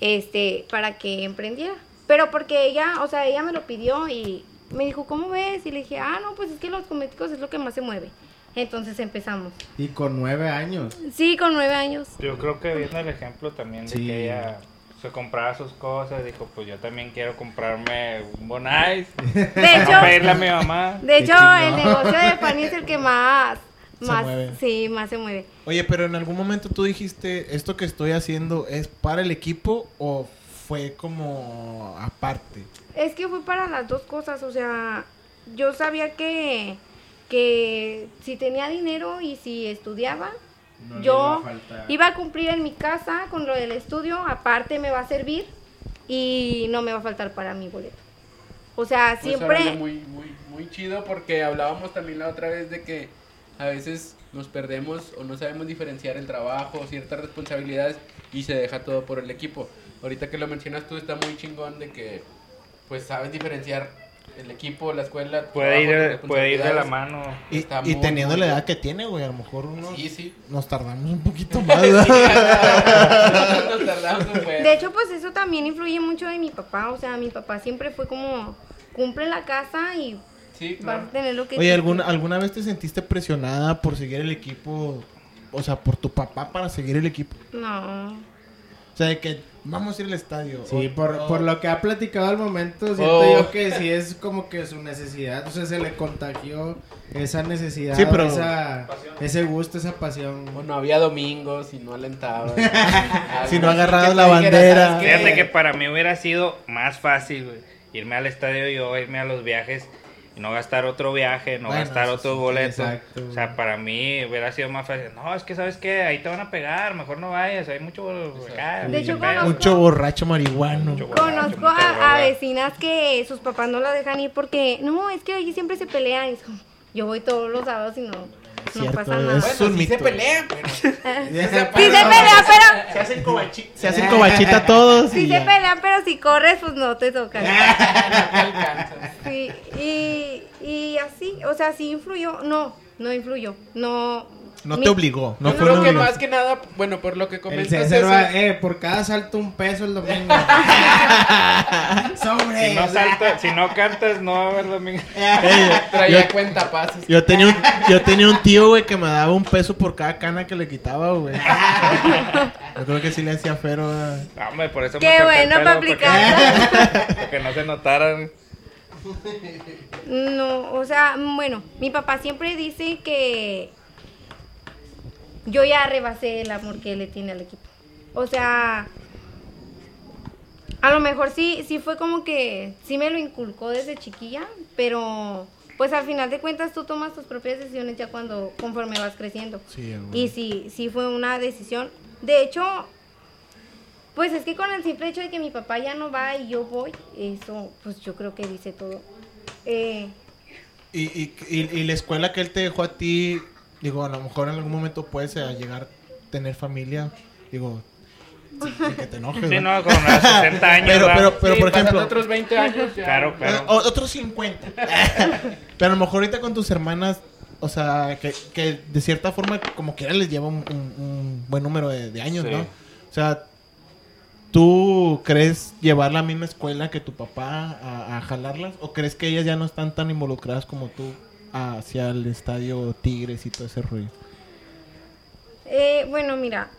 este, para que emprendiera. Pero porque ella, o sea, ella me lo pidió y me dijo, ¿cómo ves? Y le dije, ah, no, pues es que los cosméticos es lo que más se mueve. Entonces empezamos. Y con nueve años. Sí, con nueve años. Yo creo que viendo el ejemplo también de Sí. que ella se compraba sus cosas, dijo, pues yo también quiero comprarme un Bonais. De Para hecho, pedirle a mi mamá. de hecho el negocio de Fanny es el que más, Se más, sí, más se mueve. Oye, pero en algún momento tú dijiste, ¿esto que estoy haciendo es para el equipo o fue como aparte? Es que fue para las dos cosas, o sea, yo sabía que, que si tenía dinero y si estudiaba, No yo iba a iba a cumplir en mi casa con lo del estudio, aparte me va a servir y no me va a faltar para mi boleto. O sea, Pues, siempre... órale, muy, muy, muy chido porque hablábamos también la otra vez de que a veces nos perdemos o no sabemos diferenciar el trabajo, ciertas responsabilidades y se deja todo por el equipo. Ahorita que lo mencionas tú está muy chingón de que pues sabes diferenciar el equipo, la escuela. Puede ir, puede ir de la mano. Y, Está y muy, teniendo muy la edad que tiene, güey, a lo mejor unos, Sí, sí. nos tardamos un poquito más. Nos tardamos un. De hecho, pues eso también influye mucho de mi papá. O sea, mi papá siempre fue como, cumple la casa y Sí, vas a tener lo que Oye, ¿alguna, ¿alguna vez te sentiste presionada por seguir el equipo? O sea, por tu papá para seguir el equipo. No. O sea, de que vamos a ir al estadio. Sí, O- por, o- por lo que ha platicado al momento, siento Oh. yo que sí es como que su necesidad, o sea, se le contagió esa necesidad, Sí, pero- esa, ese gusto, esa pasión. Bueno, había domingos y no alentaba. Si no agarrabas la bandera. Fíjate que para mí hubiera sido más fácil, güey, irme al estadio yo, irme a los viajes y no gastar otro viaje, no Bueno, gastar otro sí, boleto. exacto. O sea, para mí hubiera sido más fácil. No, es que sabes qué, ahí te van a pegar, mejor no vayas, hay mucho acá, De hecho, conozco- Mucho borracho marihuano. Mucho borracho, Conozco a, vecinas que sus papás no la dejan ir porque, no, es que ahí siempre se pelean. Y es como, yo voy todos los sábados y no, no Cierto, pasa nada. Es un Bueno, se pelean, pero... Sí se pelean, pero... Se hacen, covachi- se hacen covachita todos. Sí y se pelean, pero si corres, pues no te toca. no te alcanzas. Sí, y, y así, o sea, sí influyó. No, no influyó. No. No mi- te obligó. No Yo fue creo que más que nada, bueno, por lo que El comentas César eso, va, eh, por cada salto un peso el domingo. Sobre. Si no saltas, si no cantas, no va a haber domingo. Ey, traía yo, cuenta pasos. yo tenía un, yo tenía un tío, güey, que me daba un peso por cada cana que le quitaba, güey. Yo creo que sí le hacía fero. No, hombre, por eso Qué me bueno el para porque- aplicarla. Para que no se notaran. No, o sea, bueno, mi papá siempre dice que yo ya rebasé el amor que le tiene al equipo. O sea, a lo mejor sí, sí fue como que sí me lo inculcó desde chiquilla, pero pues al final de cuentas tú tomas tus propias decisiones ya cuando conforme vas creciendo. Sí. Y sí, sí fue una decisión. De hecho, pues es que con el simple hecho de que mi papá ya no va y yo voy, eso pues yo creo que dice todo. Eh, Y, y, y, y la escuela que él te dejó a ti, digo, a lo mejor en algún momento puedes eh, llegar a tener familia, digo, sin que te enojes. Sí, no, con unos 60 años. Pero, pero, pero Sí, por ejemplo, otros 20 años ya. Claro, claro. o- otros 50. pero a lo mejor ahorita con tus hermanas, o sea, que, que de cierta forma como quiera les lleva un, un- un buen número de, de años, Sí. ¿no? O sea, ¿tú crees llevar la misma escuela que tu papá a, a jalarlas? ¿O crees que ellas ya no están tan involucradas como tú hacia el estadio Tigres y todo ese rollo? eh, bueno, mira,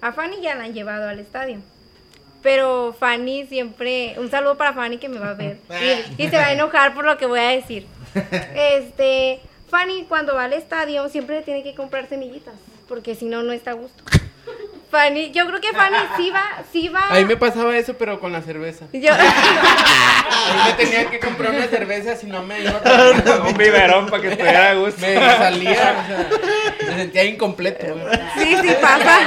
a Fanny ya la han llevado al estadio. Pero Fanny siempre, un saludo para Fanny que me va a ver y, y se va a enojar por lo que voy a decir. Este, Fanny cuando va al estadio siempre tiene que comprar semillitas, porque si no, no está a gusto. Fanny, yo creo que Fanny sí va, sí va. Ahí me pasaba eso, pero con la cerveza. Yo- Ahí me tenía que comprar una cerveza si no me iba a Un biberón para que estuviera a gusto. Me salía, o sea, me sentía incompleto. güey. sí, sí pasa.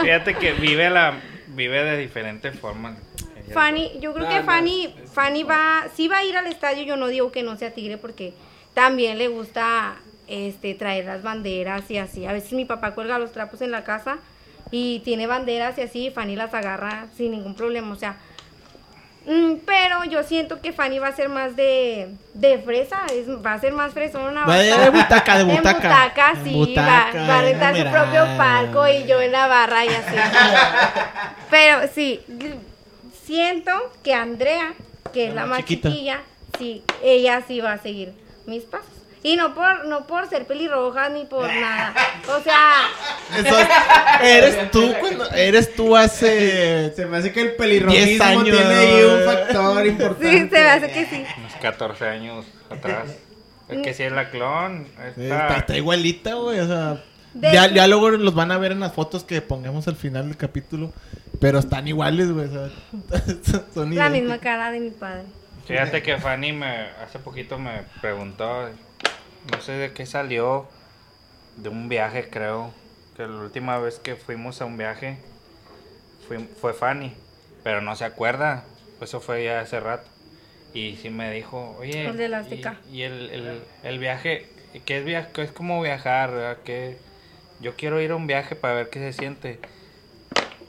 Fíjate que vive la vive de diferentes formas. Fanny, yo creo No, que no, Fanny, Fanny va, sí va a ir al estadio, yo no digo que no sea tigre porque también le gusta este traer las banderas y así. A veces mi papá cuelga los trapos en la casa y tiene banderas y así, Fanny las agarra sin ningún problema, o sea, mm, pero yo siento que Fanny va a ser más de, de fresa, es, va a ser más fresona. Va a de butaca, de En butaca. butaca, En sí, butaca, va, va a rentar su propio palco y yo en la barra y así. Pero sí, siento que Andrea, que es La la más más chiquita. chiquilla, sí, ella sí va a seguir mis pasos. Y no por, no por ser pelirroja ni por nada. O sea, Eso es- eres tú cuando eres tú hace Se me hace que el 10 pelirrojismo años. tiene ahí un factor importante. sí, se me hace que sí. Unos 14 años atrás. Es que si es la clon. Está... está, está igualita, güey, o sea, De ya, ya luego los van a ver en las fotos que pongamos al final del capítulo, pero están iguales, güey, son La idénticas. misma cara de mi padre. Fíjate que Fanny me hace poquito me preguntó, no sé de qué salió, de un viaje creo, que la última vez que fuimos a un viaje fui- fue Fanny, pero no se acuerda, eso fue ya hace rato. Y sí me dijo, oye, El de y, y el, el, el viaje, ¿qué es, via qué es como viajar? ¿verdad? ¿Qué? Yo quiero ir a un viaje para ver qué se siente.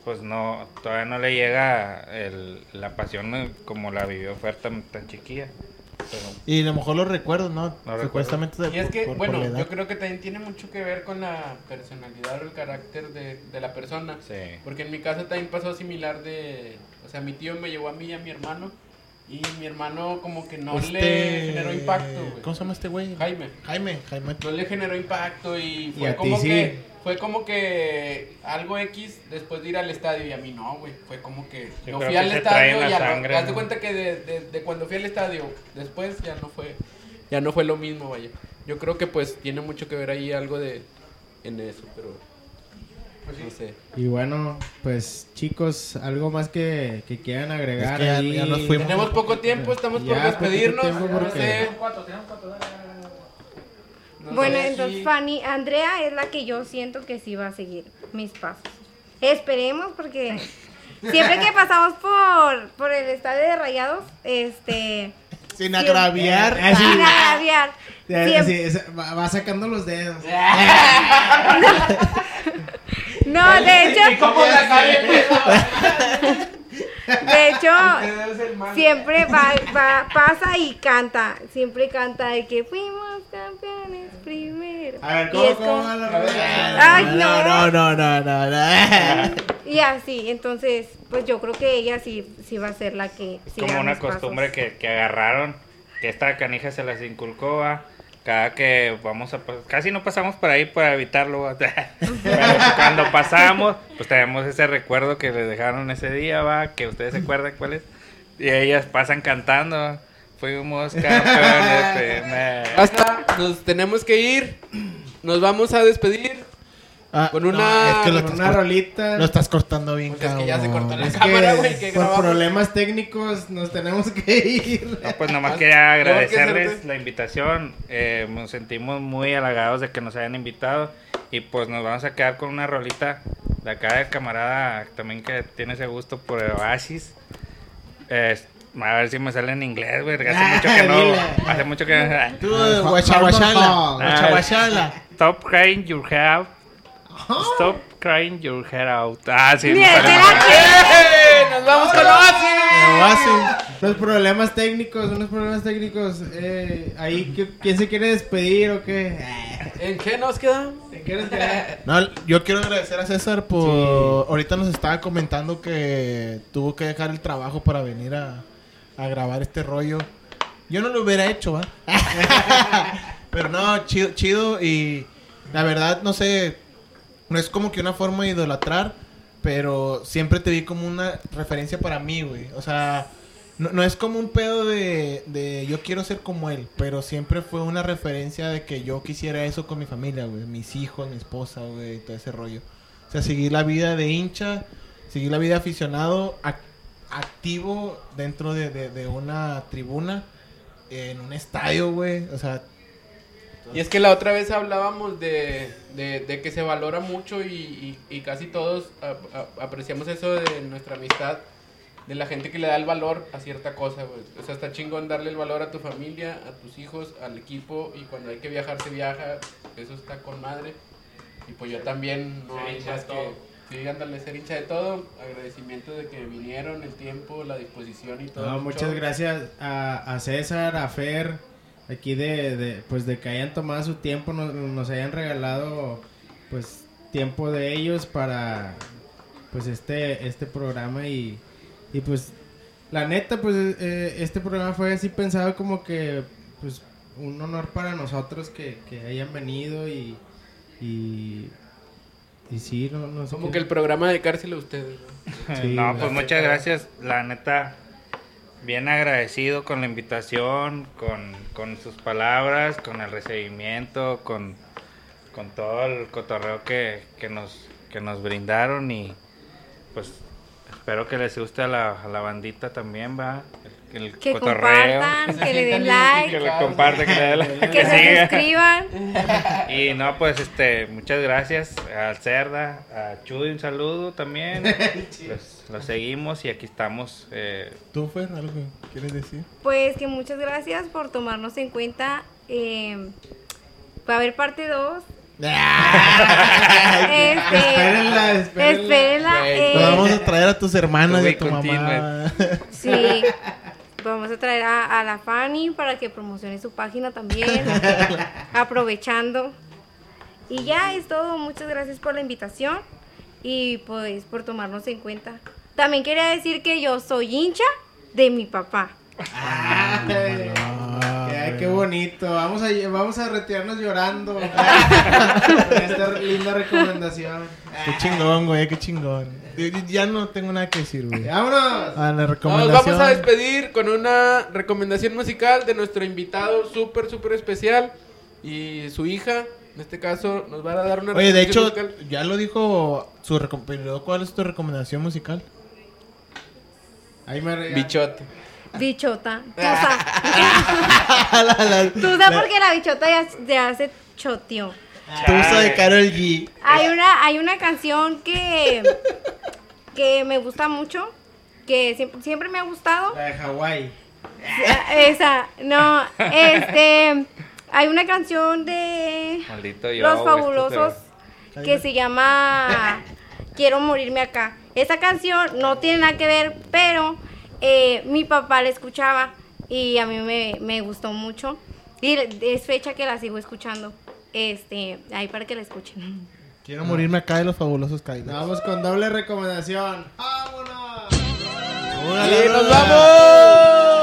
pues no, todavía no le llega el, la pasión como la vivió Fer tan, tan chiquilla. Pero Y a lo mejor los recuerdos, ¿no? recuerdo. Supuestamente de- Y es que, por- bueno, yo creo que también tiene mucho que ver con la personalidad o el carácter de, de la persona. sí. Porque en mi caso también pasó similar de... O sea, mi tío me llevó a mí y a mi hermano. Y mi hermano como que no le generó impacto, güey. ¿Cómo se llama este güey? Jaime. Jaime, Jaime. No le generó impacto y fue a ti como sí. Fue como que algo X después de ir al estadio y a mí no, güey. Fue como que Yo yo fui que al estadio y a sangre, haz de ¿no? cuenta que de, de- de cuando fui al estadio después ya no fue ya no fue lo mismo, vaya. Yo creo que pues tiene mucho que ver ahí algo de en eso, pero no sé. Y bueno, pues chicos, algo más que, que quieran agregar. Es que ya- ahí? ya nos fuimos. Tenemos poco tiempo, estamos por Ya, poquito despedirnos. tiempo No porque- sé. No Bueno, entonces Fanny, Andrea es la que yo siento que sí va a seguir mis pasos. Esperemos porque siempre que pasamos por, por el estadio de Rayados, este... Sin agraviar. Sí. Sin agraviar. Siempre- sí, va, va sacando los dedos. No, de hecho, de hecho, siempre va, va- pasa y canta. Siempre canta de que fuimos campeones primero. A ver, ¿cómo, cómo la? Ay, no. no, no, no, no, no. Y así, entonces, pues yo creo que ella sí, sí va a ser la que Es como una costumbre que, que agarraron, que esta canija se las inculcó, va. Cada que vamos a... Casi no pasamos por ahí para evitarlo. Pero cuando pasamos, pues tenemos ese recuerdo que les dejaron ese día, va. Que ustedes se acuerdan cuál es. Y ellas pasan cantando. Fuimos campeones. Basta, nos tenemos que ir. Nos vamos a despedir. Ah, Con no, una- es que lo Con una rolita. lo estás cortando bien, Pues es que ya se cortó la Es cámara, güey, que que por grabamos. problemas técnicos nos tenemos que ir. No, pues nomás quería que agradecerles hacerte- la invitación. Eh, nos sentimos muy halagados de que nos hayan invitado. Y pues nos vamos a quedar con una rolita de acá del camarada también que tiene ese gusto por el Oasis. Eh, a ver si me sale en inglés, güey. Hace mucho que no. Dile. Hace mucho que Tú, Ah, guachaguachala. ah, Guachaguachala. Stop Stop crying your head out. Ah, sí. ¡Eh! ¡Nos vamos con Oasis! Oasis. Los problemas técnicos, unos problemas técnicos. Eh, ahí, ¿qué- ¿quién se quiere despedir o qué? ¿En qué nos quedamos? ¿Te quieres quedar? No, yo quiero agradecer a César por... Ahorita nos estaba comentando que tuvo que dejar el trabajo para venir a, a grabar este rollo. Yo no lo hubiera hecho, ¿va? Pero no, chido, chido y la verdad, no sé, no es como que una forma de idolatrar, pero siempre te vi como una referencia para mí, güey. O sea, no, no es como un pedo de, de yo quiero ser como él, pero siempre fue una referencia de que yo quisiera eso con mi familia, güey. Mis hijos, mi esposa, güey, todo ese rollo. O sea, seguir la vida de hincha, seguir la vida de aficionado ac- activo dentro de, de- de una tribuna, en un estadio, güey. O sea, Y es que la otra vez hablábamos de, de, de que se valora mucho y, y- y casi todos a- a- apreciamos eso de nuestra amistad, de la gente que le da el valor a cierta cosa, güey. O sea, está chingón darle el valor a tu familia, a tus hijos, al equipo y cuando hay que viajar se viaja, eso está con madre. Y pues yo también no Ser hay hincha más de que... Sí, ándale, ser hincha de todo. Agradecimiento de que vinieron, el tiempo, la disposición y todo. No, muchas show. gracias a, a César, a Fer, aquí de, de, pues de que hayan tomado su tiempo, nos, nos hayan regalado pues tiempo de ellos para pues este, este programa y, y pues la neta pues eh, este programa fue así pensado como que pues un honor para nosotros que, que hayan venido y, y, y sí, no, no sé Como qué- que el programa de cárcel a ustedes. ¿no? Sí, no, la pues muchas gracias. La neta, bien agradecido con la invitación, con, con sus palabras, con el recibimiento, con, con todo el cotorreo que, que, nos, que nos brindaron y pues espero que les guste a la, a la bandita también, va. El, Que cotorreo. compartan, que le den sientan Que like, le comparte, que le dé like, que se suscriban. Y no, pues este, muchas gracias al Cerda, a Chuy un saludo también. Los, los seguimos y aquí estamos. eh, ¿tú, Fer, algo que quieres decir? Pues que muchas gracias por tomarnos en cuenta. Eh, va a haber parte 2. Este, Espérenla, espérenla. espérenla, eh, vamos a traer a tus hermanas y a tu mamá. Sí. Vamos a traer a, a la Fanny para que promocione su página también. aprovechando. Y ya es todo. Muchas gracias por la invitación y pues por tomarnos en cuenta. También quería decir que yo soy hincha de mi papá. Ay, qué bonito. Vamos a, vamos a retirarnos llorando. Esta linda recomendación. Qué chingón, güey, qué chingón. Ya no tengo nada que decir, güey. ¡Vámonos! A la Nos recomendación. vamos a despedir con una recomendación musical de nuestro invitado súper, súper especial y su hija. En este caso, nos va a dar una Oye, de hecho, musical. ya lo dijo su recomendación. ¿Cuál es tu recomendación musical? Ahí me. Bichote. Bichota. Tusa. Tusa porque la bichota ya, ya se choteó. Tusa de Carol G. Hay una, hay una canción que, que me gusta mucho, que siempre, siempre me ha gustado. La de Hawái. Esa, no, este, hay una canción de Maldito yo. Los Fabulosos que se llama Quiero morirme acá. Esa canción no tiene nada que ver, pero eh, mi papá la escuchaba y a mí me, me gustó mucho. Y es fecha que la sigo escuchando. Este, ahí para que la escuchen. Quiero morirme acá de los fabulosos Cadillacs. Vamos con doble recomendación. ¡Vámonos! ¡Y nos vamos!